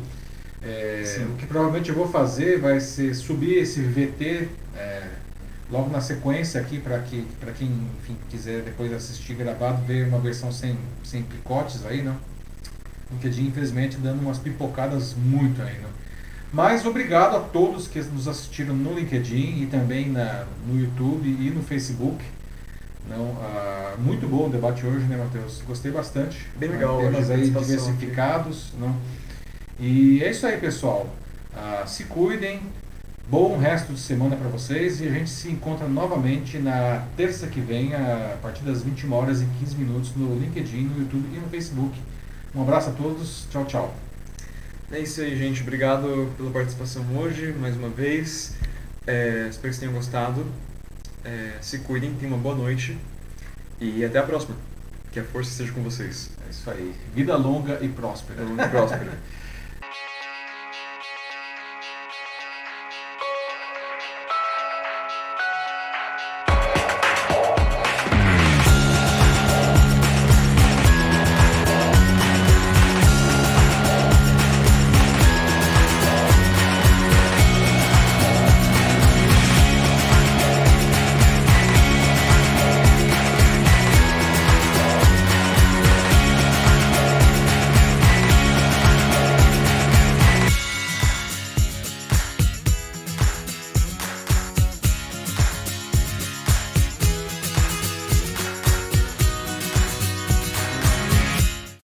É, o que provavelmente eu vou fazer vai ser subir esse VT é, logo na sequência aqui, para que, quem enfim, quiser depois assistir gravado, ver uma versão sem, sem picotes aí, não? LinkedIn, infelizmente, dando umas pipocadas muito não? Mas obrigado a todos que nos assistiram no LinkedIn e também na, no YouTube e no Facebook. Não, ah, muito bom o debate hoje, né, Matheus? Gostei bastante. Bem legal. Temas aí diversificados. Não? E é isso aí, pessoal. Ah, se cuidem. Bom resto de semana para vocês e a gente se encontra novamente na terça que vem, a partir das 21 horas e 15 minutos, no LinkedIn, no YouTube e no Facebook. Um abraço a todos. Tchau, tchau. É isso aí, gente. Obrigado pela participação hoje, mais uma vez. É, espero que vocês tenham gostado. É, se cuidem, tenham uma boa noite e até a próxima. Que a força esteja com vocês. É isso aí. Vida longa e próspera. Vida longa e próspera. [laughs]